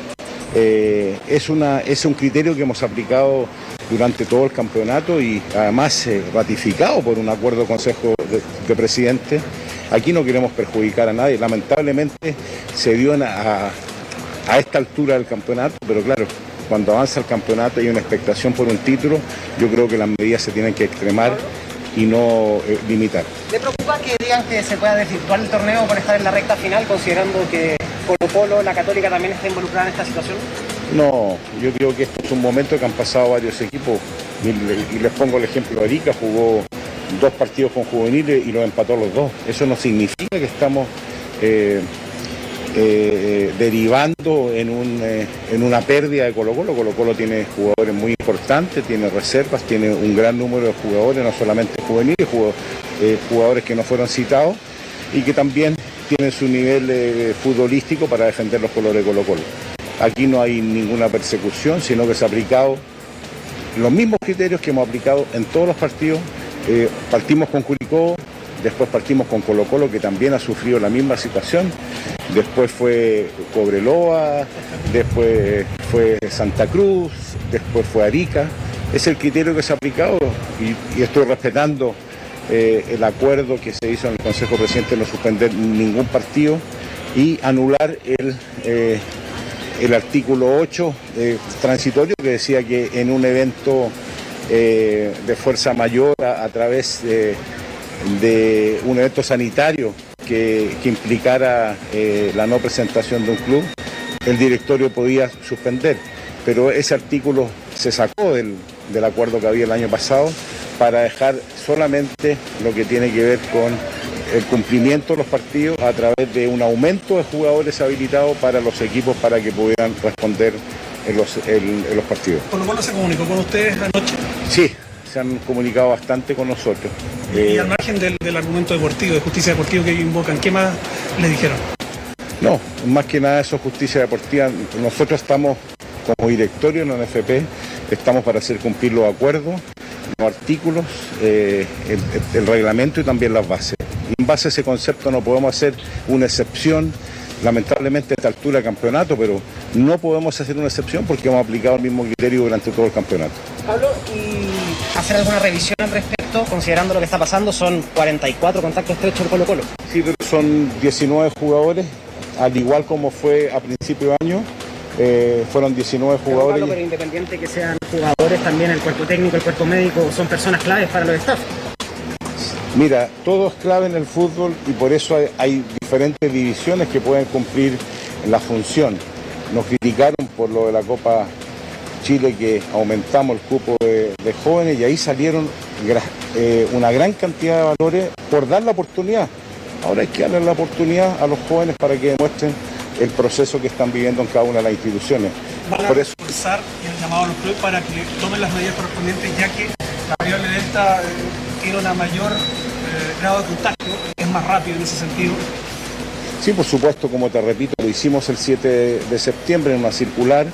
Eh, es, una, es un criterio que hemos aplicado durante todo el campeonato y además eh, ratificado por un acuerdo Consejo de, de Presidentes. Aquí no queremos perjudicar a nadie. Lamentablemente se dio a, a esta altura del campeonato, pero claro, cuando avanza el campeonato y hay una expectación por un título, yo creo que las medidas se tienen que extremar y no eh, limitar. ¿Le preocupa que digan que se pueda desvirtuar el torneo por estar en la recta final, considerando que Colo Colo, la Católica también está involucrada en esta situación? No, yo creo que esto es un momento que han pasado varios equipos y, le- y les pongo el ejemplo de Arica, jugó dos partidos con juveniles y los empató los dos. Eso no significa que estamos eh, eh, derivando en, un, eh, en una pérdida de Colo Colo. Colo Colo tiene jugadores muy importantes, tiene reservas, tiene un gran número de jugadores, no solamente juveniles, eh, jugadores que no fueron citados y que también tienen su nivel eh, futbolístico para defender los colores de Colo Colo. Aquí no hay ninguna persecución, sino que se ha aplicado los mismos criterios que hemos aplicado en todos los partidos. Eh, partimos con Curicó, después partimos con Colo Colo, que también ha sufrido la misma situación. Después fue Cobreloa, después fue Santa Cruz, después fue Arica. Es el criterio que se ha aplicado y, estoy respetando eh, el acuerdo que se hizo en el Consejo Presidente de no suspender ningún partido y anular el, eh, el artículo 8 eh, transitorio que decía que en un evento de fuerza mayor a, través de un evento sanitario que, que implicara eh, la no presentación de un club, el directorio podía suspender. Pero ese artículo se sacó del, del acuerdo que había el año pasado para dejar solamente lo que tiene que ver con el cumplimiento de los partidos a través de un aumento de jugadores habilitados para los equipos para que pudieran responder en los, en- en los partidos. Colo Colo se comunicó con ustedes anoche Sí, se han comunicado bastante con nosotros. y Eh, al margen del, del argumento deportivo, de justicia deportiva que ellos invocan, ¿qué más les dijeron? No, más que nada eso es justicia deportiva. Nosotros estamos como directorio en la NFP, estamos para hacer cumplir los acuerdos, los artículos, eh, el, reglamento y también las bases. En base a ese concepto no podemos hacer una excepción, lamentablemente a esta altura del campeonato, pero no podemos hacer una excepción porque hemos aplicado el mismo criterio durante todo el campeonato. Pablo, y hacer alguna revisión al respecto, considerando lo que está pasando, son 44 contactos estrechos en Colo Colo. Sí, pero son 19 jugadores, al igual como fue a principio de año, eh, fueron 19 jugadores. Pablo, pero independiente que sean jugadores, también el cuerpo técnico, el cuerpo médico, son personas claves para los staff. Mira, todo es clave en el fútbol y por eso hay, hay diferentes divisiones que pueden cumplir la función. Nos criticaron por lo de la Copa Chile que aumentamos el cupo de, de jóvenes y ahí salieron eh, una gran cantidad de valores por dar la oportunidad. Ahora hay que darle la oportunidad a los jóvenes para que demuestren el proceso que están viviendo en cada una de las instituciones. Van a Por eso reforzar el llamado a los clubes para que tomen las medidas correspondientes, ya que la variable delta eh, tiene una mayor eh, grado de contagio, es más rápido en ese sentido. Sí, por supuesto, como te repito, lo hicimos el 7 de septiembre en una circular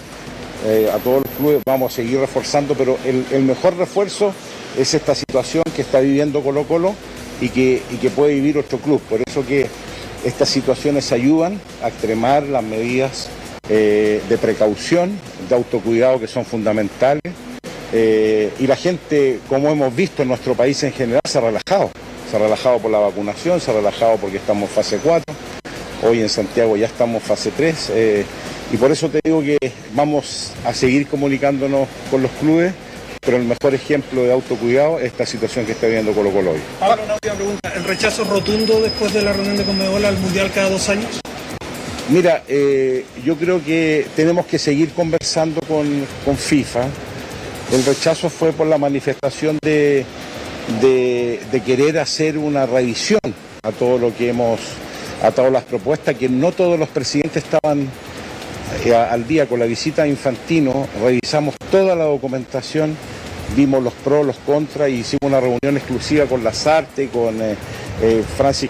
eh, a todos los clubes, vamos a seguir reforzando, pero el, mejor refuerzo es esta situación que está viviendo Colo Colo y que, y que puede vivir otro club. Por eso que estas situaciones ayudan a extremar las medidas eh, de precaución, de autocuidado que son fundamentales. Eh, y la gente, como hemos visto en nuestro país en general, se ha relajado. Se ha relajado por la vacunación, se ha relajado porque estamos en fase 4. Hoy en Santiago ya estamos en fase 3. eh, y por eso te digo que vamos a seguir comunicándonos con los clubes, pero el mejor ejemplo de autocuidado es esta situación que está viviendo Colo Colo hoy. Pablo, una última pregunta. ¿El rechazo rotundo después de la reunión de Conmebol al Mundial cada dos años? Mira, eh, yo creo que tenemos que seguir conversando con, con FIFA. El rechazo fue por la manifestación de, de- de querer hacer una revisión a todo lo que hemos, a todas las propuestas, que no todos los presidentes estaban al día con la visita a Infantino, revisamos toda la documentación, vimos los pros, los contras y hicimos una reunión exclusiva con Lazarte, con eh, eh, Francis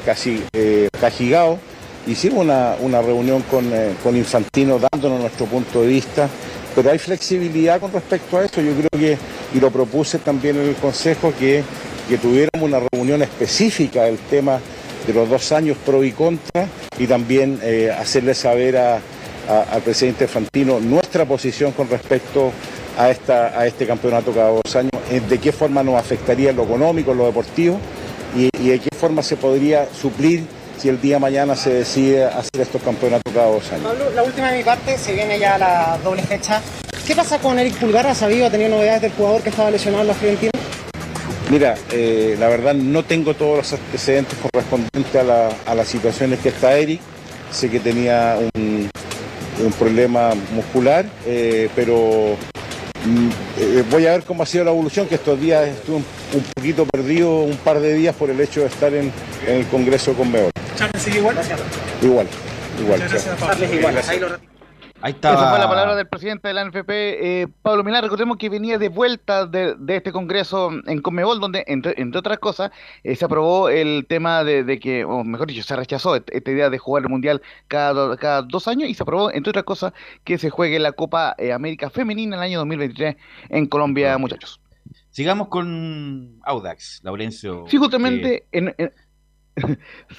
eh, Cajigao. Hicimos una, una reunión con, eh, con Infantino dándonos nuestro punto de vista, pero hay flexibilidad con respecto a eso. Yo creo que, y lo propuse también en el Consejo, que, que tuviéramos una reunión específica del tema de los dos años pro y contra y también eh, hacerle saber a, a- al presidente Fantino nuestra posición con respecto a, esta, a este campeonato cada dos años, eh, de qué forma nos afectaría en lo económico, en lo deportivo y, y de qué forma se podría suplir si el día de mañana se decide hacer estos campeonatos cada dos años. Pablo, la última de mi parte, se viene ya la doble fecha. ¿Qué pasa con Eric Pulgar? ¿Ha sabido, ha tenido novedades del jugador que estaba lesionado en la Fiorentina? Mira, eh, la verdad no tengo todos los antecedentes correspondientes a, la- a las situaciones que está Eric. Sé que tenía un, un problema muscular, eh, pero mm, eh, voy a ver cómo ha sido la evolución, que estos días estuve un, un poquito perdido, un par de días por el hecho de estar en, en el Congreso con Meol. Charles, sigue igual. Igual, igual. Muchas gracias, chao. Pablo. igual. Ahí Ahí Esa fue la estaba. palabra del presidente de la NFP, eh, Pablo Milán. Recordemos que venía de vuelta de, de este congreso en Conmebol, donde, entre, entre otras cosas, eh, se aprobó el tema de, de que, o mejor dicho, se rechazó esta idea de jugar el Mundial cada, do- cada dos años y se aprobó, entre otras cosas, que se juegue la Copa eh, América Femenina en el año 2023 en Colombia, muchachos. Sigamos con Audax, Laurencio. Sí, justamente en, en-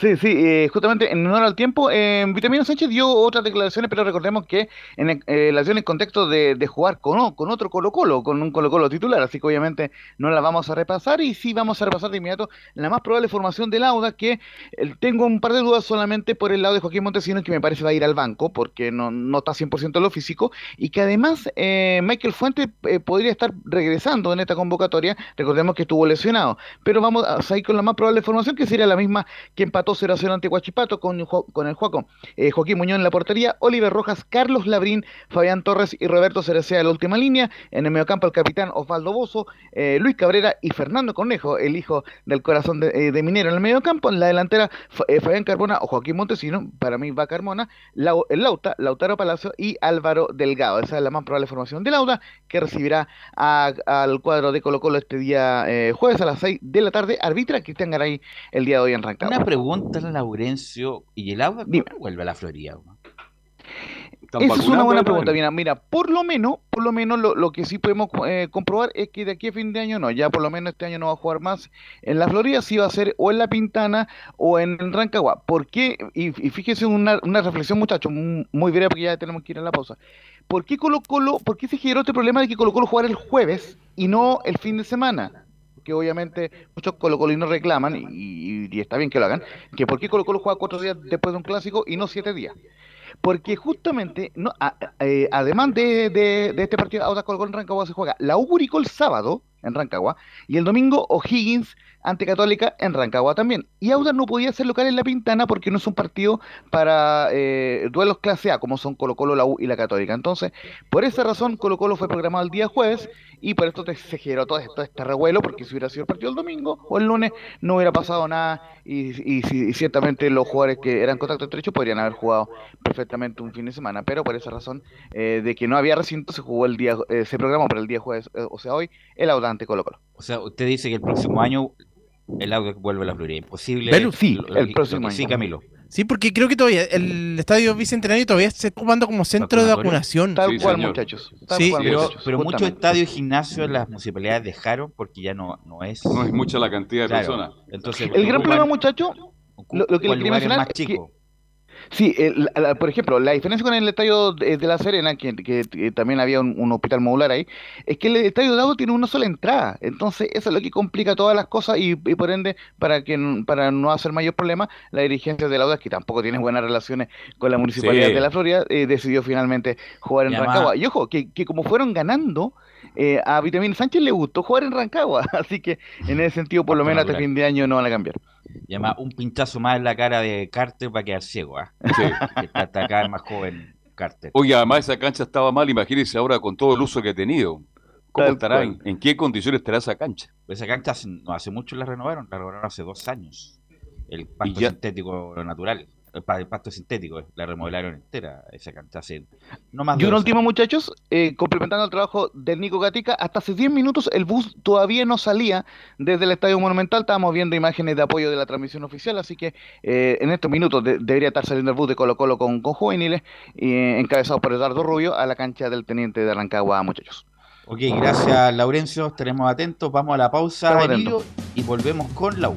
Sí, sí, eh, justamente en honor al tiempo, eh, Vitamino Sánchez dio otras declaraciones, pero recordemos que en eh, dio en contexto de, jugar con, con otro Colo Colo, con un Colo Colo titular, así que obviamente no la vamos a repasar y sí vamos a repasar de inmediato la más probable formación del Auda, que eh, tengo un par de dudas solamente por el lado de Joaquín Montesinos, que me parece va a ir al banco, porque no, no está 100% en lo físico, y que además eh, Michael Fuentes eh, podría estar regresando en esta convocatoria, recordemos que estuvo lesionado, pero vamos a seguir con la más probable formación, que sería la misma que empató 0 a 0 ante Huachipato con, el Juaco. Eh, Joaquín Muñoz en la portería, Oliver Rojas, Carlos Labrín, Fabián Torres y Roberto Cerecea en la última línea. En el mediocampo el capitán Osvaldo Bozo, eh, Luis Cabrera y Fernando Cornejo, el hijo del corazón de, eh, de Minero en el mediocampo. En la delantera Fa- Fabián Carbona o Joaquín Montesino, para mí va Carmona, Lau- Lauta, Lautaro Palacio y Álvaro Delgado. Esa es la más probable formación de Lauda que recibirá al cuadro de Colo Colo este día jueves a las 6 de la tarde. Arbitra Cristian Garay el día de hoy en Rancagua. Una pregunta, Laurencio. ¿Y el cuándo vuelve a la Florida? Esa es una buena pregunta, mira, mira, por lo menos, por lo menos lo, lo que sí podemos eh, comprobar es que de aquí a fin de año no, ya por lo menos este año no va a jugar más en la Florida, sí va a ser o en La Pintana o en Rancagua. ¿Por qué? Y, y fíjese una, una reflexión, muchachos, muy, muy breve porque ya tenemos que ir a la pausa. ¿Por qué Colo Colo, por qué se generó este problema de que Colo Colo jugara el jueves y no el fin de semana? Que obviamente muchos colocolinos reclaman, y, y- está bien que lo hagan, que por qué Colo Colo juega cuatro días después de un clásico y no siete días. Porque justamente, no, a- eh, además de, este partido, Audax Colo Colo en Rancagua se juega la Ugurico el sábado en Rancagua y el domingo O'Higgins ante Católica en Rancagua también. Y Audax no podía ser local en La Pintana porque no es un partido para eh, duelos clase A, como son Colo Colo, la U y la Católica. Entonces, por esa razón, Colo Colo fue programado el día jueves y por esto te- se generó todo, esto, este revuelo, porque si hubiera sido el partido el domingo o el lunes, no hubiera pasado nada y, y, y ciertamente los jugadores que eran contacto estrecho podrían haber jugado perfectamente un fin de semana, pero por esa razón eh, de que no había recinto, se jugó el día, eh, se programó para el día jueves, eh, o sea, hoy, el Audante Colo Colo. O sea, usted dice que el próximo año el Audax vuelve a la Florida. Imposible. Velu, sí, lo- el próximo lo Sí. Camilo. Sí, porque creo que todavía el estadio bicentenario todavía se está ocupando como centro de vacunación. Tal Sí, cual, señor. muchachos. Tal Sí, cual, Pero, muchachos, pero muchos estadios y gimnasios las municipalidades dejaron porque ya no, no es. No es mucha la cantidad de Claro. personas. Entonces, El gran problema, muchachos, lo, lo que quería mencionar más que chicos. Sí, el- la- la- por ejemplo, la diferencia con el estadio de, de La Serena, que, que- que también había un, un hospital modular ahí, es que el estadio de tiene una sola entrada. Entonces, eso es lo que complica todas las cosas y, y por ende, para que para no hacer mayor problema, la dirigencia de la UDA, que tampoco tiene buenas relaciones con la municipalidad Sí. de la Florida, eh, decidió finalmente jugar en Y además- Rancagua. Y ojo, que, que como fueron ganando, eh, a Vitamín Sánchez le gustó jugar en Rancagua. Así que, en ese sentido, por lo menos hasta fin de año no van a cambiar. Y además, un pinchazo más en la cara de Carter va a quedar ciego. Sí. Que está, vez más joven Carter. Oye, además esa cancha estaba mal, imagínense ahora con todo el uso que ha tenido. ¿Cómo Tal estará? cual. ¿En, en qué condiciones estará esa cancha? Pues esa cancha hace- no hace mucho la renovaron, la renovaron hace dos años. El pasto ya- sintético natural, el, pa- el pasto sintético, la remodelaron entera esa cancha no más Y de un último, muchachos, eh, complementando el trabajo del Nico Gatica, hasta hace 10 minutos el bus todavía no salía desde el Estadio Monumental. Estábamos viendo imágenes de apoyo de la transmisión oficial, así que eh, en estos minutos de- debería estar saliendo el bus de Colo Colo con, con juveniles, eh, encabezado por Eduardo Rubio, a la cancha del Teniente de Rancagua, muchachos. Ok, gracias Laurencio, estaremos atentos, vamos a la pausa, y volvemos con la U.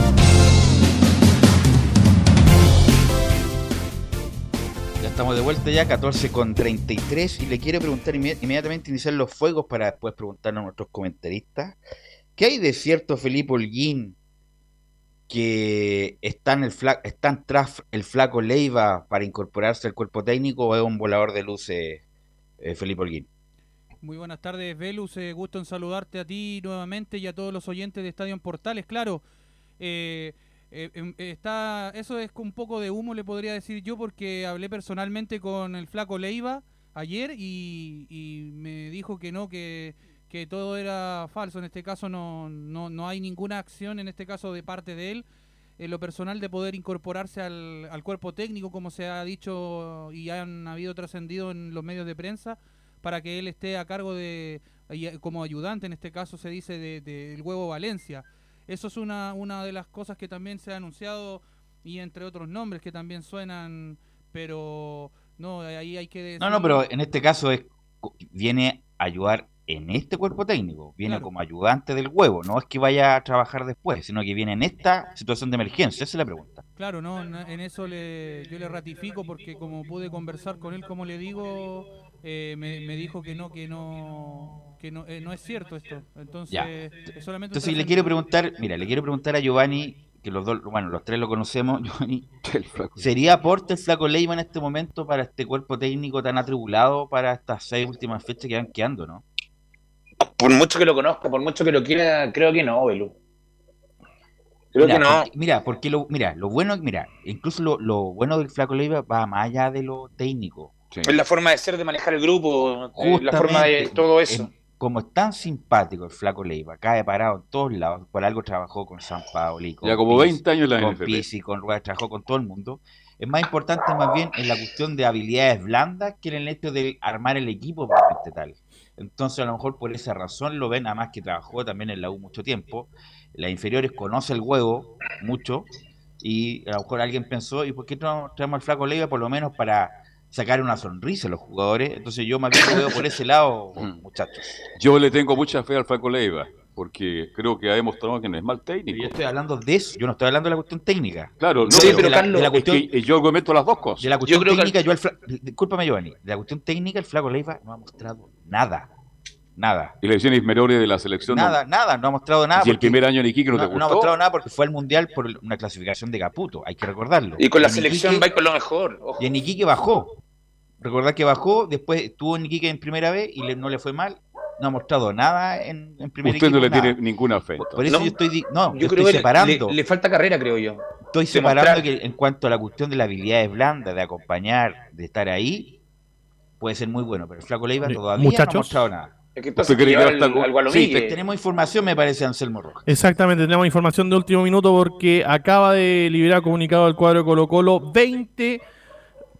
De vuelta ya, 14 con 33, y le quiero preguntar inme- inmediatamente iniciar los fuegos para después preguntarle a nuestros comentaristas. ¿Qué hay de cierto Felipe Holguín que está, el está tras el flaco Leiva para incorporarse al cuerpo técnico o es un volador de luces eh, Felipe Holguín? Muy buenas tardes, Velus. Eh, gusto en saludarte a ti nuevamente y a todos los oyentes de Estadio en Portales. Claro, eh, eh, em, está, eso es un poco de humo, le podría decir yo, porque hablé personalmente con el flaco Leiva ayer y, me dijo que no, que, que todo era falso. En este caso no, no, no hay ninguna acción, en este caso de parte de él. en lo personal de poder incorporarse al, al cuerpo técnico, como se ha dicho y han habido trascendido en los medios de prensa, para que él esté a cargo de, como ayudante, en este caso se dice, del de, del Huevo Valencia. Eso es una, una de las cosas que también se ha anunciado y entre otros nombres que también suenan, pero no, ahí hay que... No, no, pero en este caso es viene a ayudar en este cuerpo técnico, viene Claro. como ayudante del huevo, no es que vaya a trabajar después, sino que viene en esta situación de emergencia, esa es la pregunta. Claro, no, en en eso le, yo le ratifico porque como pude conversar con él, como le digo, eh, me, me dijo que no, que no, que no, eh, no es cierto esto. Entonces, Ya. es solamente Entonces le quiero preguntar, mira, le quiero preguntar a Giovanni, que los dos, bueno, los tres lo conocemos, Giovanni, ¿sería aporte el Flaco Leiva en este momento para este cuerpo técnico tan atribulado para estas seis últimas fechas que van quedando, no? Por mucho que lo conozca, por mucho que lo quiera, creo que no, Belu. Creo mira, que no. porque- mira, porque lo, mira, lo bueno, mira, incluso lo, lo bueno del Flaco Leiva va más allá de lo técnico. Es la forma de ser, de manejar el grupo, eh, la forma de Justamente, todo eso. Como es tan simpático el Flaco Leiva, cae parado en todos lados, por algo trabajó con San Paoli, con Ya como Pizzi, 20 años la con. Pizzi, con Rueda, trabajó con todo el mundo. Es más importante más bien en la cuestión de habilidades blandas que en el hecho de armar el equipo propiamente tal. Entonces a lo mejor por esa razón lo ven, además que trabajó también en la U mucho tiempo. Las inferiores conoce el huevo mucho y a lo mejor alguien pensó, ¿y por qué no traemos al Flaco Leiva por lo menos para sacar una sonrisa a los jugadores? Entonces yo más bien lo veo por ese lado, muchachos. Yo le tengo mucha fe al Flaco Leiva, porque creo que ha demostrado que no es mal técnico. Yo estoy hablando de eso, yo no estoy hablando de la cuestión técnica. Claro, no, Sí, pero de la- Carlos, de la es cuestión- que yo argumento las dos cosas. De la cuestión creo que- técnica, yo al Fla- discúlpame Giovanni, de la cuestión técnica el Flaco Leiva no ha mostrado nada. Nada. Y le decían Ismerone de la selección. no- Nada, nada, no ha mostrado nada. ¿Y el primer año en Iquique no te no, no ha gustó? mostrado nada porque fue al Mundial por una clasificación de Caputo, hay que recordarlo. Y con la selección Iquique- va con lo mejor. ojo. Y en Iquique bajó. Recordad que bajó, después estuvo en Iquique en primera vez y le- no le fue mal. No ha mostrado nada en, en primer Usted no le nada. tiene ninguna fe. Por eso No, yo estoy, no, yo Yo creo estoy que separando. le, le falta carrera, creo yo. Estoy Demostrar- separando que en cuanto a la cuestión de las habilidades blandas, de acompañar, de estar ahí, puede ser muy bueno, pero el Flaco Leiva todavía no ha mostrado nada. Es que ¿Usted cree que va a estar- Sí, pues tenemos información, me parece, Anselmo Rojas. Exactamente, tenemos información de último minuto porque acaba de liberar comunicado el cuadro de Colo Colo. 20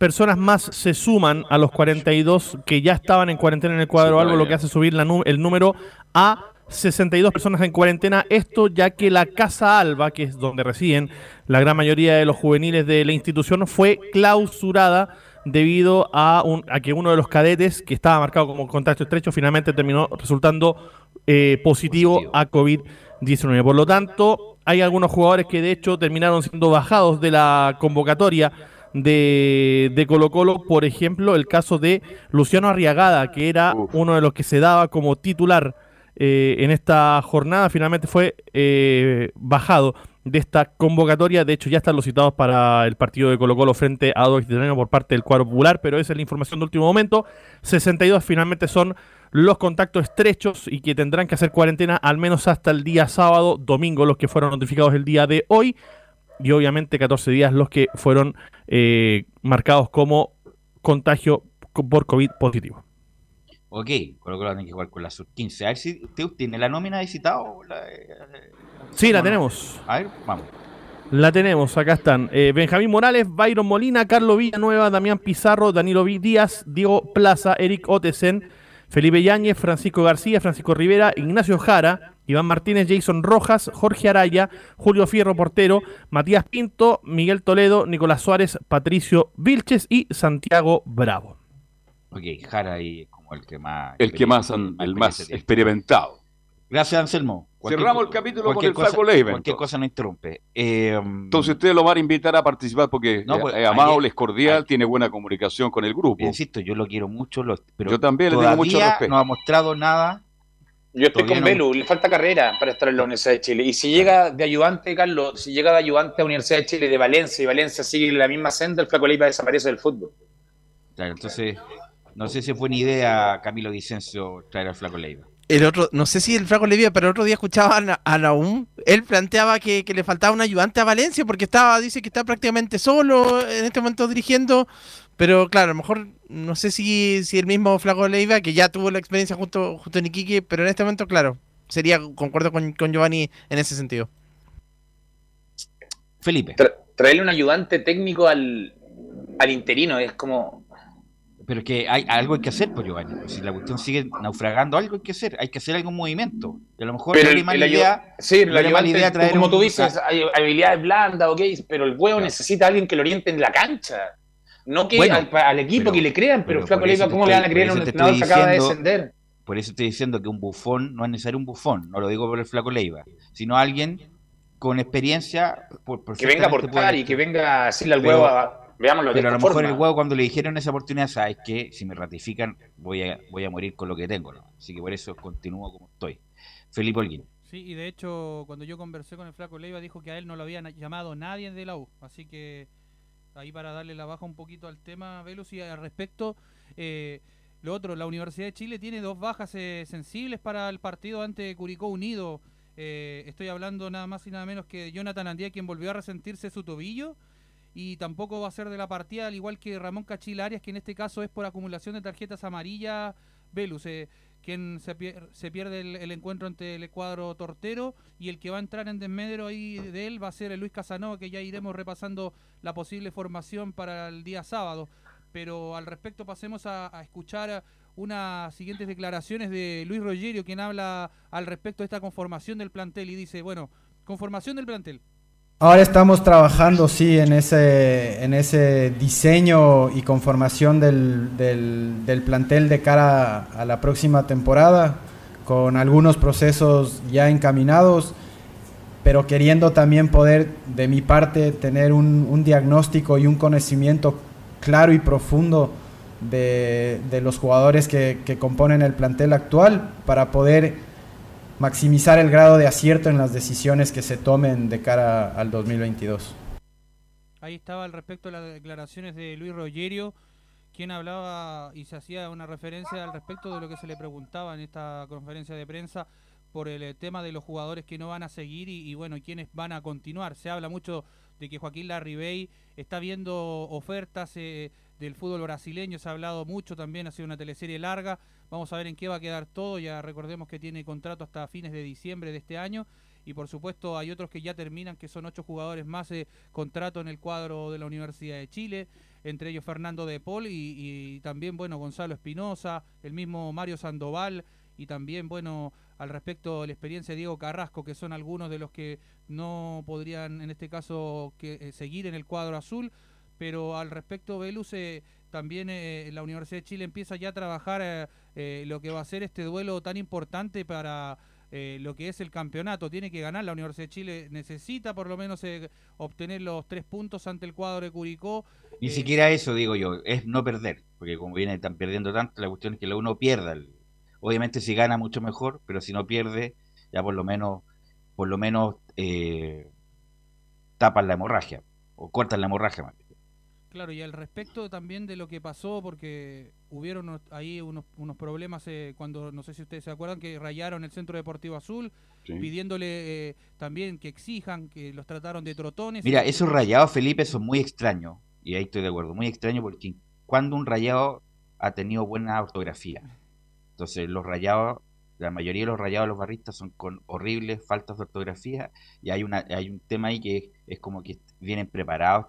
personas más se suman a los 42 que ya estaban en cuarentena en el cuadro algo, lo que hace subir la el número a 62 personas en cuarentena. Esto ya que la Casa Alba, que es donde residen la gran mayoría de los juveniles de la institución, fue clausurada debido a, un- a que uno de los cadetes que estaba marcado como contacto estrecho finalmente terminó resultando eh, positivo, a COVID-19. Por lo tanto, hay algunos jugadores que de hecho terminaron siendo bajados de la convocatoria de, de Colo Colo. Por ejemplo, el caso de Luciano Arriagada, que era uno de los que se daba como titular eh, en esta jornada, finalmente fue eh, bajado de esta convocatoria. De hecho, ya están los citados para el partido de Colo Colo frente a Italiano por parte del cuadro popular, pero esa es la información de último momento. 62 finalmente son los contactos estrechos y que tendrán que hacer cuarentena al menos hasta el día sábado, domingo, los que fueron notificados el día de hoy. Y obviamente 14 días los que fueron eh, marcados como contagio co- por COVID positivo. Ok, Colo Colo tiene que jugar con la sub-15. A ver si usted tiene la nómina de citado. La, eh, Sí, la tenemos. A ver, vamos. La tenemos, acá están. Eh, Benjamín Morales, Byron Molina, Carlos Villanueva, Damián Pizarro, Danilo Díaz, Diego Plaza, Eric Otesen, Felipe Yáñez, Francisco García, Francisco Rivera, Ignacio Jara, Iván Martínez, Jason Rojas, Jorge Araya, Julio Fierro Portero, Matías Pinto, Miguel Toledo, Nicolás Suárez, Patricio Vilches y Santiago Bravo. Ok, Jara ahí es como el que más. El que más, han- el más experimentado. Gracias, Anselmo. Cerramos el capítulo con el Flaco cosa- Leiva, Cualquier cosa no interrumpe. Eh, Entonces ustedes lo van a invitar a participar porque No, eh, pues, es amable, es cordial, tiene buena comunicación con el grupo. insisto, yo lo quiero mucho, lo- pero Yo también le tengo mucho respeto. no ha mostrado nada. Yo estoy con no- Belu, le falta carrera para estar en la Universidad de Chile. Y si llega de ayudante, Carlos, si llega de ayudante a Universidad de Chile de Valencia y Valencia sigue en la misma senda, el Flaco Leiva desaparece del fútbol. Claro, entonces, no sé si fue buena idea, Camilo Vicencio, traer al Flaco Leiva. El otro, no sé si el Flaco Levia, pero el otro día escuchaba a, a Naum. Él planteaba que, que le faltaba un ayudante a Valencia porque estaba, dice que está prácticamente solo en este momento dirigiendo. Pero claro, a lo mejor no sé si, si el mismo Flaco Leiva, que ya tuvo la experiencia justo, justo en Iquique, pero en este momento, claro, sería, concuerdo con, con Giovanni en ese sentido. Felipe. traerle un ayudante técnico al, al interino es como. Pero es que hay algo hay que hacer, pues Giovanni. Si la cuestión sigue naufragando, algo hay que hacer. Hay que hacer algún movimiento. Y a lo mejor pero no mala idea. Sí, no mala idea traer como un- tú dices, hay habilidades blandas, ok, pero el huevo necesita a alguien que lo oriente en la cancha. No que Bueno, al, al equipo pero- que le crean, pero, pero Flaco por Leiva, ¿cómo le van a creer a por un entrenador que acaba de descender? Por eso estoy diciendo que un bufón no es necesario un bufón, no lo digo por el flaco Leiva, sino alguien con experiencia. Por, Que venga a aportar y que venga a decirle al huevo, a- veámoslo de Pero a lo mejor forma. el huevo cuando le dijeron esa oportunidad, sabes que si me ratifican voy a, voy a morir con lo que tengo. ¿no? Así que por eso continúo como estoy. Felipe Holguín. Sí, y de hecho, cuando yo conversé con el Flaco Leiva, dijo que a él no lo había llamado nadie de la U. Así que ahí para darle la baja un poquito al tema, Velus, y al respecto, eh, lo otro, la Universidad de Chile tiene dos bajas eh, sensibles para el partido ante Curicó Unido. Eh, estoy hablando nada más y nada menos que Jonathan Andía, quien volvió a resentirse su tobillo. Y tampoco va a ser de la partida, al igual que Ramón Cachil Arias, que en este caso es por acumulación de tarjetas amarillas. Velus, quien se, se pierde el, encuentro ante el cuadro tortero y el que va a entrar en desmedro ahí de él va a ser el Luis Casanova, que ya iremos repasando la posible formación para el día sábado. Pero al respecto pasemos a, a escuchar unas siguientes declaraciones de Luis Rogerio, quien habla al respecto de esta conformación del plantel y dice, bueno, conformación del plantel. Ahora estamos trabajando, sí, en ese, en ese diseño y conformación del, del- plantel de cara a la próxima temporada, con algunos procesos ya encaminados, pero queriendo también poder, de mi parte, tener un, un diagnóstico y un conocimiento claro y profundo de, de los jugadores que, que componen el plantel actual para poder maximizar el grado de acierto en las decisiones que se tomen de cara al 2022. Ahí estaba al respecto de las declaraciones de Luis Rogerio, quien hablaba y se hacía una referencia al respecto de lo que se le preguntaba en esta conferencia de prensa por el eh, tema de los jugadores que no van a seguir y, y, bueno, quiénes van a continuar. Se habla mucho de que Joaquín Larribey está viendo ofertas eh, del fútbol brasileño, se ha hablado mucho también, ha sido una teleserie larga. Vamos a ver en qué va a quedar todo, ya recordemos que tiene contrato hasta fines de diciembre de este año. Y por supuesto hay otros que ya terminan, que son ocho jugadores más de contrato en el cuadro de la Universidad de Chile, entre ellos Fernando de Paul y, también, bueno, Gonzalo Espinosa, el mismo Mario Sandoval. Y también, bueno, al respecto la experiencia de Diego Carrasco, que son algunos de los que no podrían, en este caso, eh, seguir en el cuadro azul, pero al respecto, Velus, eh, también eh, la Universidad de Chile empieza ya a trabajar eh, eh, lo que va a ser este duelo tan importante para eh, lo que es el campeonato. Tiene que ganar la Universidad de Chile, necesita por lo menos eh, obtener los tres puntos ante el cuadro de Curicó. Ni siquiera eso, digo yo, es no perder, porque como viene tan perdiendo tanto, la cuestión es que uno pierda. Obviamente si gana mucho mejor, pero si no pierde, ya por lo menos, por lo menos eh, tapan la hemorragia, o cortan la hemorragia más. Claro, y al respecto también de lo que pasó, porque hubieron unos- ahí unos, unos problemas eh, cuando, no sé si ustedes se acuerdan, que rayaron el Centro Deportivo Azul, Sí. pidiéndole eh, también que exijan, que los trataron de trotones. Mira, esos rayados, Felipe, son muy extraños, y ahí estoy de acuerdo, muy extraños porque cuando un rayado ha tenido buena ortografía. Entonces, los rayados, la mayoría de los rayados de los barristas son con horribles faltas de ortografía, y hay una hay un tema ahí que es, es como que vienen preparados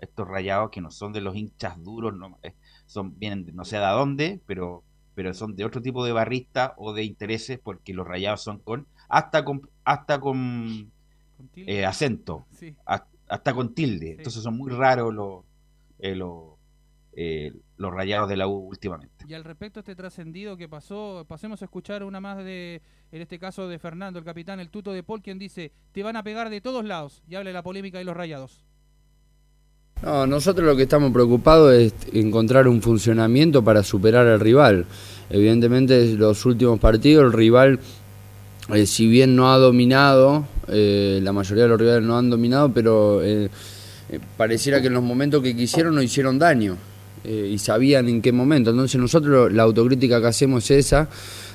estos rayados que no son de los hinchas duros, no, eh, son vienen de no sé de dónde, pero pero son de otro tipo de barrista o de intereses porque los rayados son con hasta con hasta con tilde. eh, acento, Sí. ha- hasta con tilde. Entonces son muy raros los eh, los, eh, los rayados de la U últimamente. Y al respecto a este trascendido que pasó, pasemos a escuchar una más de, en este caso de Fernando, el capitán, el tuto de Paul, quien dice, te van a pegar de todos lados, y habla de la polémica de los rayados. No, nosotros lo que estamos preocupados es encontrar un funcionamiento para superar al rival. Evidentemente, los últimos partidos, el rival, eh, si bien no ha dominado, eh, la mayoría de los rivales no han dominado, pero eh, eh, pareciera que en los momentos que quisieron no hicieron daño eh, y sabían en qué momento. Entonces, nosotros la autocrítica que hacemos es esa,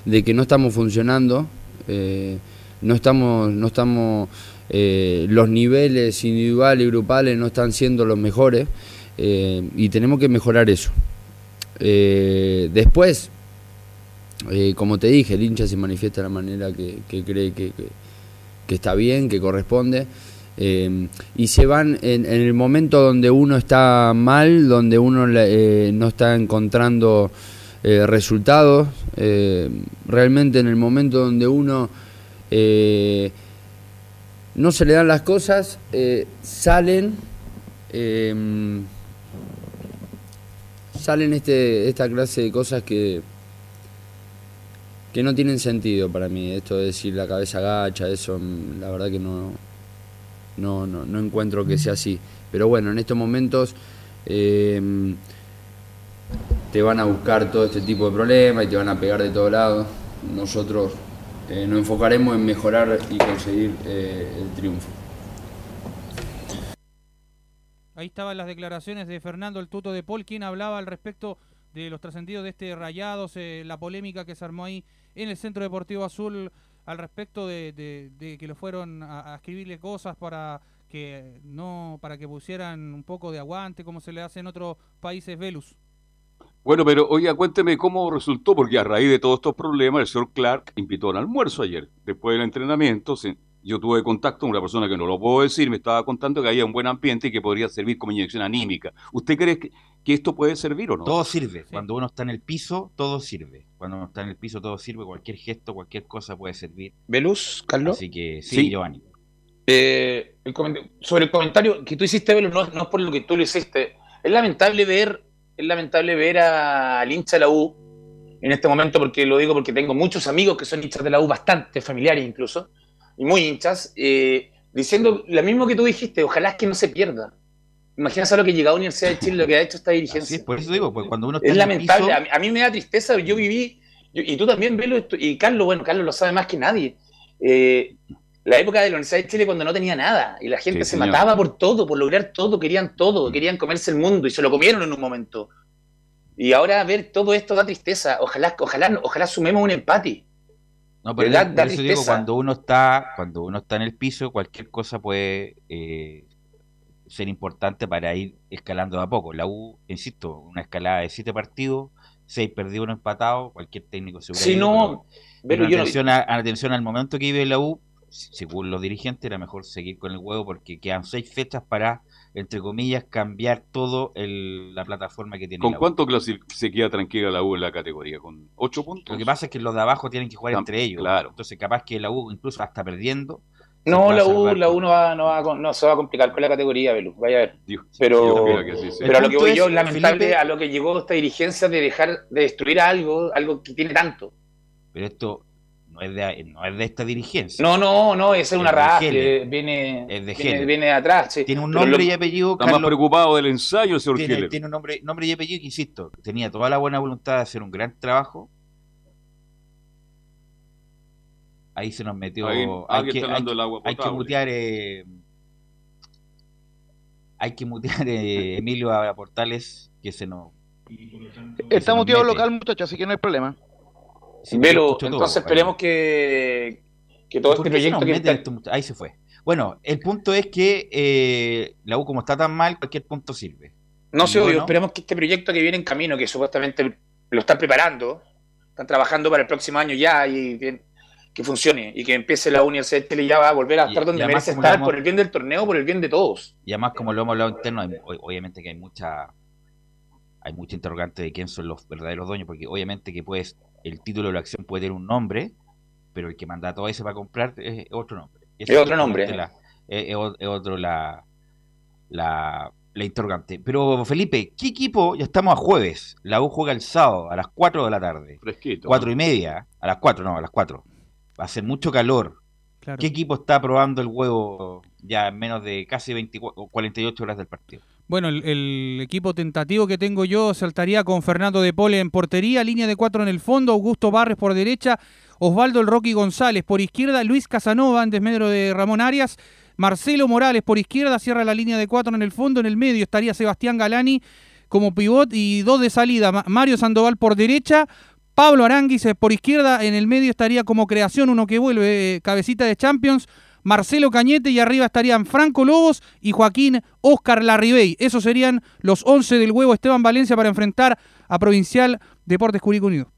de que no estamos funcionando, eh, no estamos, no estamos eh, los niveles individuales y grupales no están siendo los mejores y tenemos que mejorar eso. Después, como te dije, el hincha se manifiesta de la manera que, cree que- que está bien, que corresponde. Eh, y se van en, en el momento donde uno está mal, donde uno eh, no está encontrando eh, resultados, eh, realmente en el momento donde uno eh, no se le dan las cosas, eh, salen eh, salen este, esta clase de cosas que que no tienen sentido para mí. Esto de decir la cabeza agacha, eso mm, la verdad que no, no, no, no encuentro que sea así. Pero bueno, en estos momentos eh, te van a buscar todo este tipo de problemas y te van a pegar de todos lados. Nosotros eh, nos enfocaremos en mejorar y conseguir eh, el triunfo. Ahí estaban las declaraciones de Fernando el Tuto de Paul, quien hablaba al respecto de los trascendidos de este Rayados, eh, la polémica que se armó ahí en el Centro Deportivo Azul al respecto de, que lo fueron a, escribirle cosas para que no para que pusieran un poco de aguante como se le hace en otros países Velus. Bueno, pero oiga, cuénteme cómo resultó, porque a raíz de todos estos problemas, el señor Clark invitó a un almuerzo ayer. Después del entrenamiento, se- yo tuve contacto con una persona que no lo puedo decir, me estaba contando que había un buen ambiente y que podría servir como inyección anímica. ¿Usted cree que, que esto puede servir o no? Todo sirve. Cuando uno está en el piso, todo sirve. Cuando uno está en el piso, todo sirve. Cualquier gesto, cualquier cosa puede servir. ¿Velus, Carlos? Así que sí, Sí. Giovanni. Eh, el sobre el comentario que tú hiciste, Velo, no, no es por lo que tú lo hiciste. Es lamentable ver, es lamentable ver a- al hincha de la U en este momento, porque lo digo porque tengo muchos amigos que son hinchas de la U, bastante familiares incluso, y muy hinchas, eh, diciendo lo mismo que tú dijiste, ojalá es que no se pierda. Imagínate lo que llegado a la Universidad de Chile, lo que ha hecho esta dirigencia. Es, por eso digo, pues cuando uno está Es en el lamentable. piso- A, mí, a mí me da tristeza. Yo viví, yo- y tú también, Velo, y Carlos, bueno, Carlos lo sabe más que nadie. Eh, la época de la Universidad de Chile cuando no tenía nada y la gente Sí, se señor. mataba por todo, por lograr todo, querían todo, querían comerse el mundo y se lo comieron en un momento. Y ahora ver todo esto da tristeza. Ojalá, ojalá, ojalá sumemos un empate. No, pero ¿Verdad? por Da eso digo, tristeza. cuando uno está, cuando uno está en el piso, cualquier cosa puede eh, ser importante para ir escalando de a poco. La U, insisto, una escalada de siete partidos, seis perdidos, uno empatado, cualquier técnico se Si no, pero, pero pero yo no- atención, a, atención al momento que vive la U, según los dirigentes, era mejor seguir con el huevo porque quedan seis fechas para, entre comillas, cambiar todo el- la plataforma que tiene ¿Con la U. cuánto se queda tranquila la U en la categoría? ¿Con ocho puntos? Lo que pasa es que los de abajo tienen que jugar Tam- entre ellos. claro. Entonces, capaz que la U incluso hasta perdiendo. No, la U, la U no, va, no, va no se va a complicar con la categoría, Velu. Vaya a ver. pero Dios que sea. pero a lo que voy yo, es, lamentable Felipe- a lo que llegó esta dirigencia de dejar de destruir algo, algo que tiene tanto. Pero esto no es de, no es de esta dirigencia. No, no, no, esa es una rastre, Heller. viene, Es de viene, viene de atrás. sí. Tiene un nombre lo- y apellido. Está más Carlos- preocupado del ensayo señor tiene, tiene un nombre, nombre y apellido que, insisto, tenía toda la buena voluntad de hacer un gran trabajo. Ahí se nos metió. Ahí, hay, que, hay, dando el agua hay que mutear. eh, hay que mutear eh, Emilio a Portales, que se nos. Está mete. local, muchachos, así que no hay problema. Sí, Velo, entonces esperemos que, que todo ¿Por este proyecto que está- Ahí se fue. Bueno, el punto es que eh, la U, como está tan mal, cualquier punto sirve. No sé, bueno, esperemos que este proyecto que viene en camino, que supuestamente lo están preparando, están trabajando para el próximo año ya y bien, que funcione y que empiece la Universidad de Chile ya va a volver a Y- estar donde y además merece estar hemos- por el bien del torneo, por el bien de todos. Y además, como lo hemos hablado interno, hay- obviamente que hay mucha hay mucha interrogante de quién son los verdaderos dueños, porque obviamente que puedes, el título de la acción puede tener un nombre, pero el que manda todo ese para comprar es otro nombre. Es otro nombre. la- es, otro la, la, la interrogante. Pero Felipe, ¿qué equipo? Ya estamos a jueves. La U juega el sábado a las 4 de la tarde. Fresquito. Cuatro ¿no? y media. A las 4, no, a las 4. Va a ser mucho calor. Claro. ¿Qué equipo está probando el huevo ya en menos de casi 24, 48 horas del partido? Bueno, el, el equipo tentativo que tengo yo saltaría con Fernando de Pole en portería, línea de cuatro en el fondo, Augusto Barres por derecha, Osvaldo el Rocky González por izquierda, Luis Casanova en desmedro de Ramón Arias, Marcelo Morales por izquierda, cierra la línea de cuatro en el fondo, en el medio estaría Sebastián Galani como pivot y dos de salida, Ma- Mario Sandoval por derecha, Pablo Aranguis por izquierda, en el medio estaría como creación uno que vuelve, eh, cabecita de Champions, Marcelo Cañete y arriba estarían Franco Lobos y Joaquín Oscar Larribey. Esos serían los 11 del huevo Esteban Valencia para enfrentar a Provincial Deportes Curicó Unido.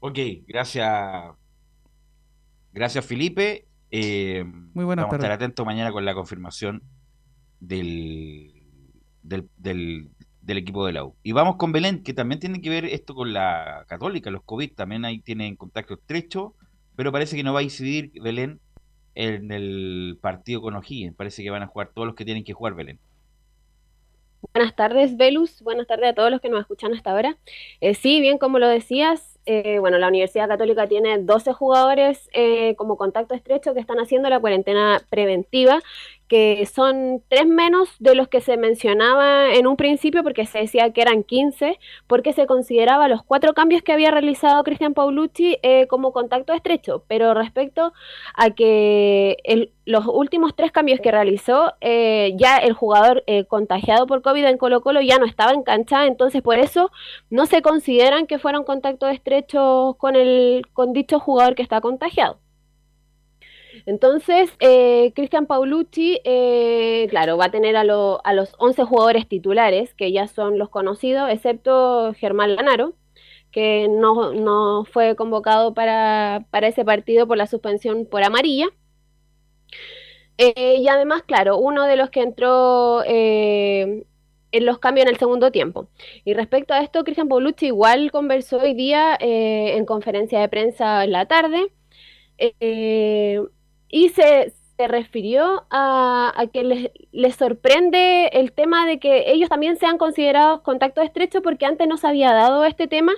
Ok, gracias. Gracias, Felipe. Eh, Muy buenas vamos a estar tardes. atentos mañana con la confirmación del, del, del, del equipo de la U. Y vamos con Belén, que también tiene que ver esto con la Católica, los COVID, también ahí tienen contacto estrecho, pero parece que no va a incidir Belén en el partido con O'Higgins. Parece que van a jugar todos los que tienen que jugar Belén. Buenas tardes, Velus. Buenas tardes a todos los que nos escuchan hasta ahora. Eh, sí, bien, como lo decías, eh, bueno, la Universidad Católica tiene 12 jugadores eh, como contacto estrecho que están haciendo la cuarentena preventiva, que son tres menos de los que se mencionaba en un principio, porque se decía que eran 15, porque se consideraba los cuatro cambios que había realizado Cristian Paulucci eh, como contacto estrecho. Pero respecto a que los últimos tres cambios que realizó, eh, ya el jugador eh, contagiado por COVID en Colo Colo ya no estaba en entonces por eso no se consideran que fueron contactos estrechos con, el, con dicho jugador que está contagiado. Entonces, eh, Cristian Paulucci, eh, claro, va a tener a, lo- a los 11 jugadores titulares, que ya son los conocidos, excepto Germán Lanaro, que no, no fue convocado para, para ese partido por la suspensión por amarilla. Eh, y además, claro, uno de los que entró eh, en los cambios en el segundo tiempo. Y respecto a esto, Cristian Paulucci igual conversó hoy día en conferencia de prensa en la tarde y se, se refirió a, a que les, les sorprende el tema de que ellos también sean considerados contacto estrecho porque antes no se había dado este tema,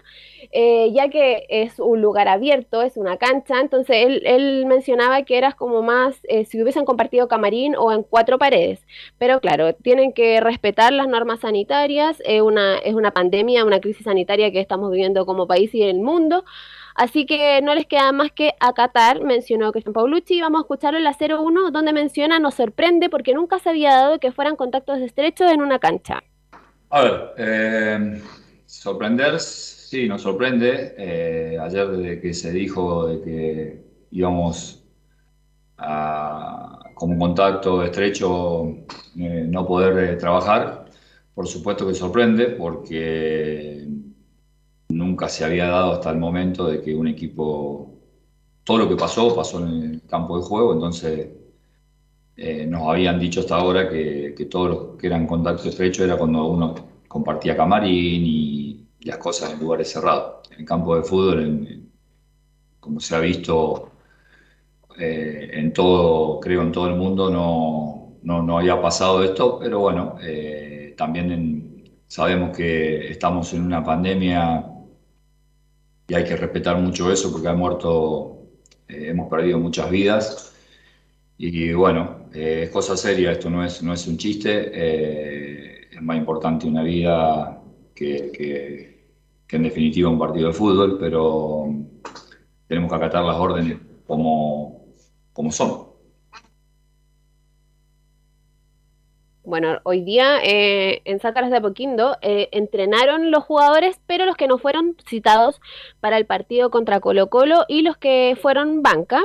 eh, ya que es un lugar abierto, es una cancha, entonces él, él mencionaba que eras como más eh, si hubiesen compartido camarín o en cuatro paredes, pero claro, tienen que respetar las normas sanitarias, es una, es una pandemia, una crisis sanitaria que estamos viviendo como país y el mundo, Así que no les queda más que acatar, mencionó Cristian Paulucci, vamos a escucharlo en la 01, donde menciona, nos sorprende porque nunca se había dado que fueran contactos estrechos en una cancha. A ver, eh, sorprender, sí, nos sorprende. Eh, ayer desde que se dijo de que íbamos a, como contacto estrecho, eh, no poder trabajar, por supuesto que sorprende porque nunca se había dado hasta el momento de que un equipo, todo lo que pasó, pasó en el campo de juego, entonces eh, nos habían dicho hasta ahora que, que todos los que eran contacto estrecho era cuando uno compartía camarín y las cosas en lugares cerrados. En el campo de fútbol, en- como se ha visto eh, en todo, creo en todo el mundo, no, no, no había pasado esto, pero bueno, eh, también en- sabemos que estamos en una pandemia y hay que respetar mucho eso porque ha muerto, eh, hemos perdido muchas vidas. Y bueno, eh, es cosa seria, esto no es, no es un chiste, eh, es más importante una vida que, que- que en definitiva un partido de fútbol, pero tenemos que acatar las órdenes como, como son. Bueno, hoy día eh, en Sácaras de Apoquindo eh, entrenaron los jugadores, pero los que no fueron citados para el partido contra Colo Colo y los que fueron banca.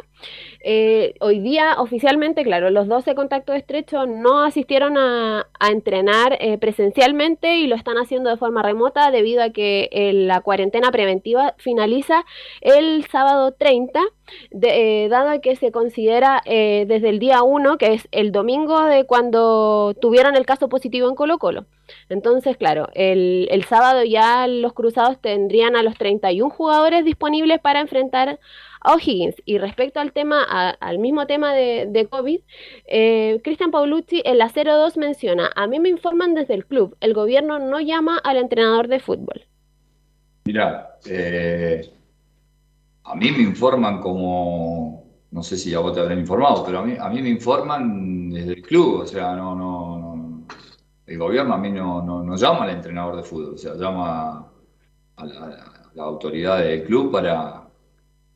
Eh, hoy día oficialmente, claro, los 12 contactos estrechos no asistieron a, entrenar eh, presencialmente y lo están haciendo de forma remota debido a que eh, la cuarentena preventiva finaliza el sábado 30, de- eh, dado que se considera eh, desde el día 1, que es el domingo de cuando tuvieron el caso positivo en Colo Colo. Entonces, claro, el, el sábado ya los cruzados tendrían a los 31 jugadores disponibles para enfrentar O'Higgins. Y respecto al tema, a- al mismo tema de, de COVID, eh, Cristian Paulucci en la 02 menciona, a mí me informan desde el club, el gobierno no llama al entrenador de fútbol. Mira, eh, a mí me informan como, no sé si a vos te habrán informado, pero a mí, a mí me informan desde el club, o sea, no, no, no- el gobierno a mí no, no, no llama al entrenador de fútbol, o sea, llama a a la autoridad del club para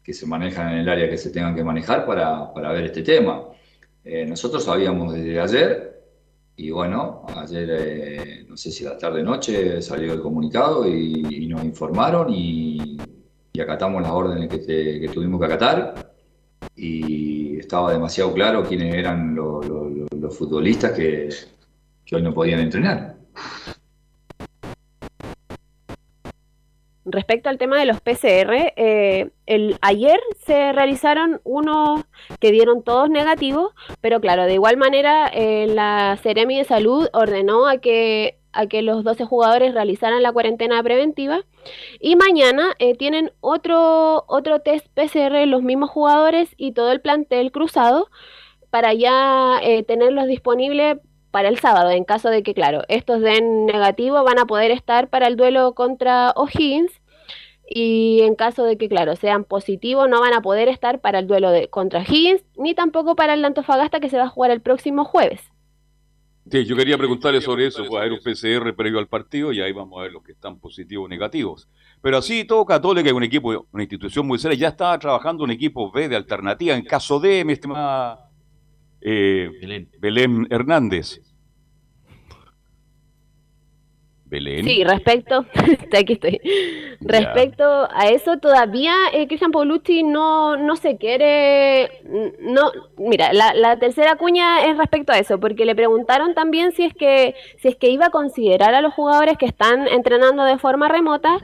que se manejan en el área que se tengan que manejar para, para ver este tema. Eh, nosotros sabíamos desde ayer y bueno, ayer, eh, no sé si la tarde-noche salió el comunicado y, y nos informaron y, y acatamos las órdenes que, te- que tuvimos que acatar y estaba demasiado claro quiénes eran lo- lo- lo- los futbolistas que, que hoy no podían entrenar. Respecto al tema de los PCR, eh, el, ayer se realizaron unos que dieron todos negativos, pero claro, de igual manera eh, la Seremi de Salud ordenó a que, a que los 12 jugadores realizaran la cuarentena preventiva y mañana eh, tienen otro, otro test PCR los mismos jugadores y todo el plantel cruzado para ya tenerlos disponibles para el sábado. En caso de que, claro, estos den negativo, van a poder estar para el duelo contra O'Higgins. Y en caso de que, claro, sean positivos, no van a poder estar para el duelo de, contra Higgins, ni tampoco para el Antofagasta que se va a jugar el próximo jueves. Sí, yo quería preguntarle sobre eso, pues a ver un PCR previo al partido y ahí vamos a ver los que están positivos o negativos. Pero así, todo Católica es un equipo, una institución muy seria, ya estaba trabajando un equipo B de alternativa en caso de, mi estimada eh, Belén. Hernández. Belén. Sí, respecto, aquí estoy. Respecto a eso, todavía eh, Cristian Paulucci no, no se quiere. No, mira, la, la, tercera cuña es respecto a eso, porque le preguntaron también si es que si es que iba a considerar a los jugadores que están entrenando de forma remota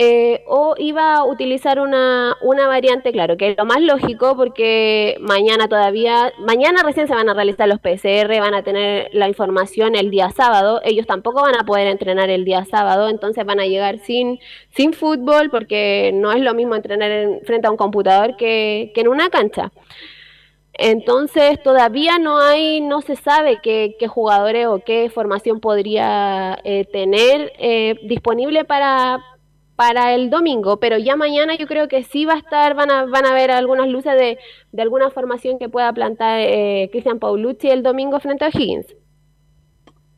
eh, o iba a utilizar una, una variante, claro, que es lo más lógico porque mañana todavía, mañana recién se van a realizar los PCR, van a tener la información el día sábado, ellos tampoco van a poder entrenar el día sábado, entonces van a llegar sin, sin fútbol porque no es lo mismo entrenar en, frente a un computador que, que en una cancha. Entonces todavía no hay, no se sabe qué, qué jugadores o qué formación podría eh, tener eh, disponible para, para el domingo, pero ya mañana yo creo que sí va a estar, van a, van a ver algunas luces de, de alguna formación que pueda plantar eh, Cristian Paulucci el domingo frente a Higgins.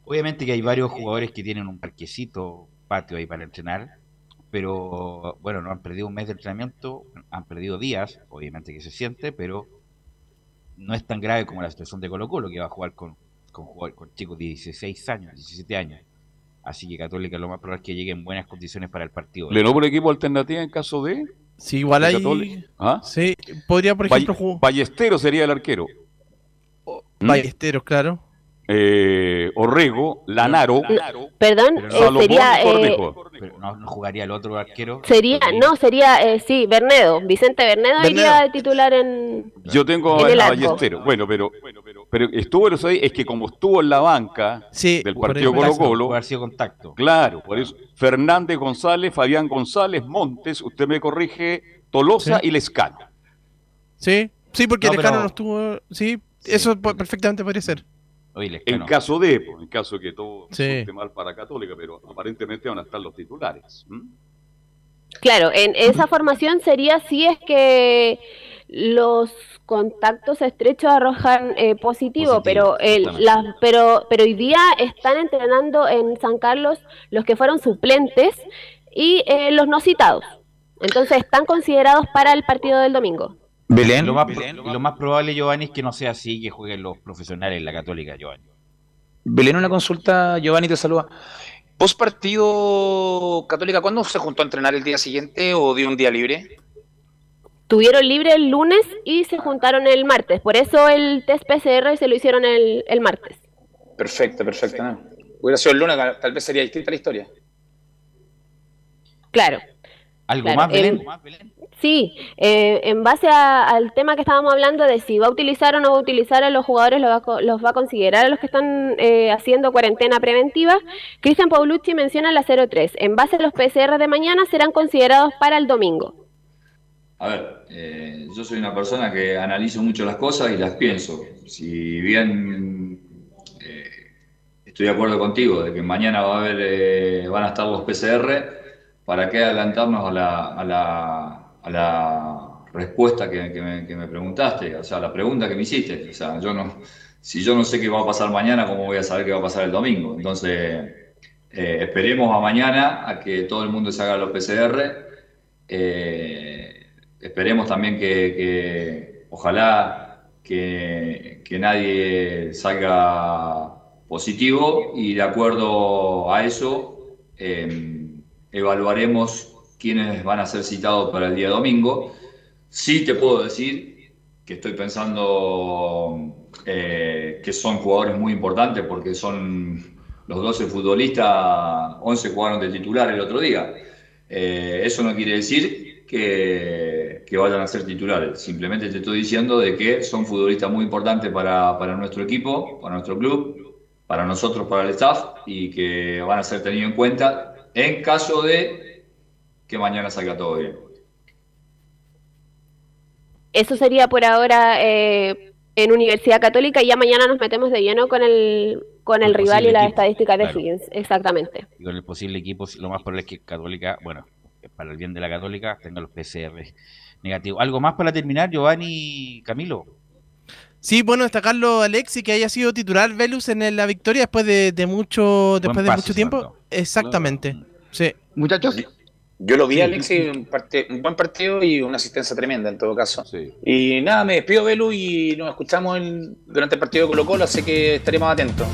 Obviamente que hay varios jugadores que tienen un parquecito, patio ahí para entrenar, pero bueno, no han perdido un mes de entrenamiento, han perdido días, obviamente que se siente, pero no es tan grave como la situación de Colo Colo, que va a jugar con, con, con chicos de 16 años, 17 años. Así que Católica lo más probable es que llegue en buenas condiciones para el partido. ¿Le no por equipo alternativa en caso de? Sí, igual hay. ¿Ah? Sí, podría, por ejemplo, jugar. Ballestero sería el arquero. Ballesteros, claro eh, Orrego, Lanaro. perdón, eh, sería. Eh, no, no, jugaría el otro arquero. Sería, no, sería, eh, sí, Bernedo. Vicente Bernedo, iría a titular en. Yo tengo a Ballestero. Bueno, pero, pero estuvo eso ahí, es que como estuvo en la banca del partido Colo-Colo. Haber sido contacto. Claro, por eso. Fernández González, Fabián González, Montes, usted me corrige, Tolosa y Lescano. Sí, sí, porque no, Lescano no estuvo. Sí, eso perfectamente podría ser en caso de, en caso de que todo esté mal para Católica, pero aparentemente van a estar los titulares. Claro, en esa formación sería si es que los contactos estrechos arrojan eh, positivo, pero el, pero pero hoy día están entrenando en San Carlos los que fueron suplentes y eh, los no citados. Entonces están considerados para el partido del domingo. Belén. Lo más, lo más probable, Giovanni, es que no sea así, que jueguen los profesionales en la Católica, Giovanni. Belén, una consulta, Giovanni te saluda. ¿Post partido Católica, cuándo se juntó a entrenar el día siguiente o dio un día libre? Tuvieron libre el lunes y se juntaron el martes. Por eso el test PCR se lo hicieron el, el martes. Perfecto, perfecto. Hubiera sido el lunes, tal vez sería distinta la historia. Claro. ¿Algo más, Belén? Sí, eh, en base al tema que estábamos hablando de si va a utilizar o no va a utilizar a los jugadores, los va, los va a considerar a los que están eh, haciendo cuarentena preventiva. Cristian Paulucci menciona la 03. En base a los PCR de mañana serán considerados para el domingo. A ver, eh, yo soy una persona que analizo mucho las cosas y las pienso. Si bien estoy de acuerdo contigo de que mañana va a haber, van a estar los PCR, ¿para qué adelantarnos a la, a la, respuesta que, me, preguntaste? O sea, la pregunta que me hiciste. O sea, yo no, si yo no sé qué va a pasar mañana, ¿cómo voy a saber qué va a pasar el domingo? Entonces, eh, esperemos a mañana a que todo el mundo se haga los PCR. Eh, esperemos también que, ojalá que, nadie salga positivo y de acuerdo a eso eh, evaluaremos quiénes van a ser citados para el día domingo. Sí te puedo decir que estoy pensando eh, que son jugadores muy importantes porque son los 12 futbolistas, 11 jugaron de titular el otro día. Eh, eso no quiere decir que, que vayan a ser titulares. Simplemente te estoy diciendo de que son futbolistas muy importantes para, para nuestro equipo, para nuestro club, para nosotros, para el staff y que van a ser tenidos en cuenta en caso de que mañana salga todo bien. Eso sería por ahora eh, en Universidad Católica y ya mañana nos metemos de lleno con el, con el rival y las equipo, estadísticas de claro. Higgins. Exactamente. Y con el posible equipo, lo más probable es que Católica, bueno, para el bien de la Católica, tenga los PCR negativos. ¿Algo más para terminar, Giovanni Camilo? Sí, bueno, destacarlo Alexi que haya sido titular Velus en la victoria después de, de mucho después de mucho tiempo. Exactamente. Sí. Muchachos. Yo lo vi Sí. a Alexis, un, parte- un buen partido y una asistencia tremenda en todo caso. Y nada, me despido, Belu, y nos escuchamos en- durante el partido de Colo Colo, así que estaremos atentos.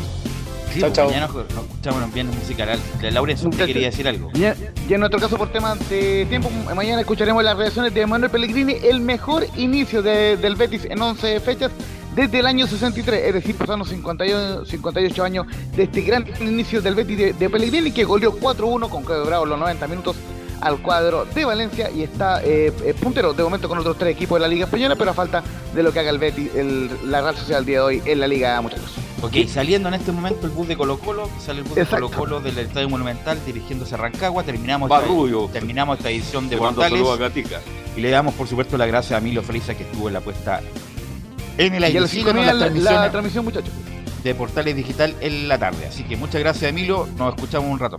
Sí, chao, pues, chao. mañana nos, nos escuchamos en Viernes Musical. De Laurencio, ¿usted quería decir algo? Y, y en nuestro caso, por temas de tiempo, mañana escucharemos las reacciones de Manuel Pellegrini, el mejor inicio de- del Betis en 11 fechas desde el año 63, es decir, pasando 58, 58 años de este gran inicio del Betis de, de Pellegrini, que goleó 4-1 con Bravo los 90 minutos al cuadro de Valencia y está eh, eh, puntero de momento con otros tres equipos de la Liga Española, pero a falta de lo que haga el Betis, el- la Real Sociedad el día de hoy en la Liga, muchachos. Ok, saliendo en este momento el bus de Colo Colo, sale el bus Exacto. de Colo Colo del Estadio Monumental dirigiéndose a Rancagua, terminamos, Va esta, Rubio. terminamos esta edición de Portales y le damos por supuesto las gracias a Emilio Frisa que estuvo en la puesta en el Y aire. 5 las la, la transmisión, muchachos. de Portales Digital en la tarde. Así que muchas gracias Emilio, nos escuchamos un rato.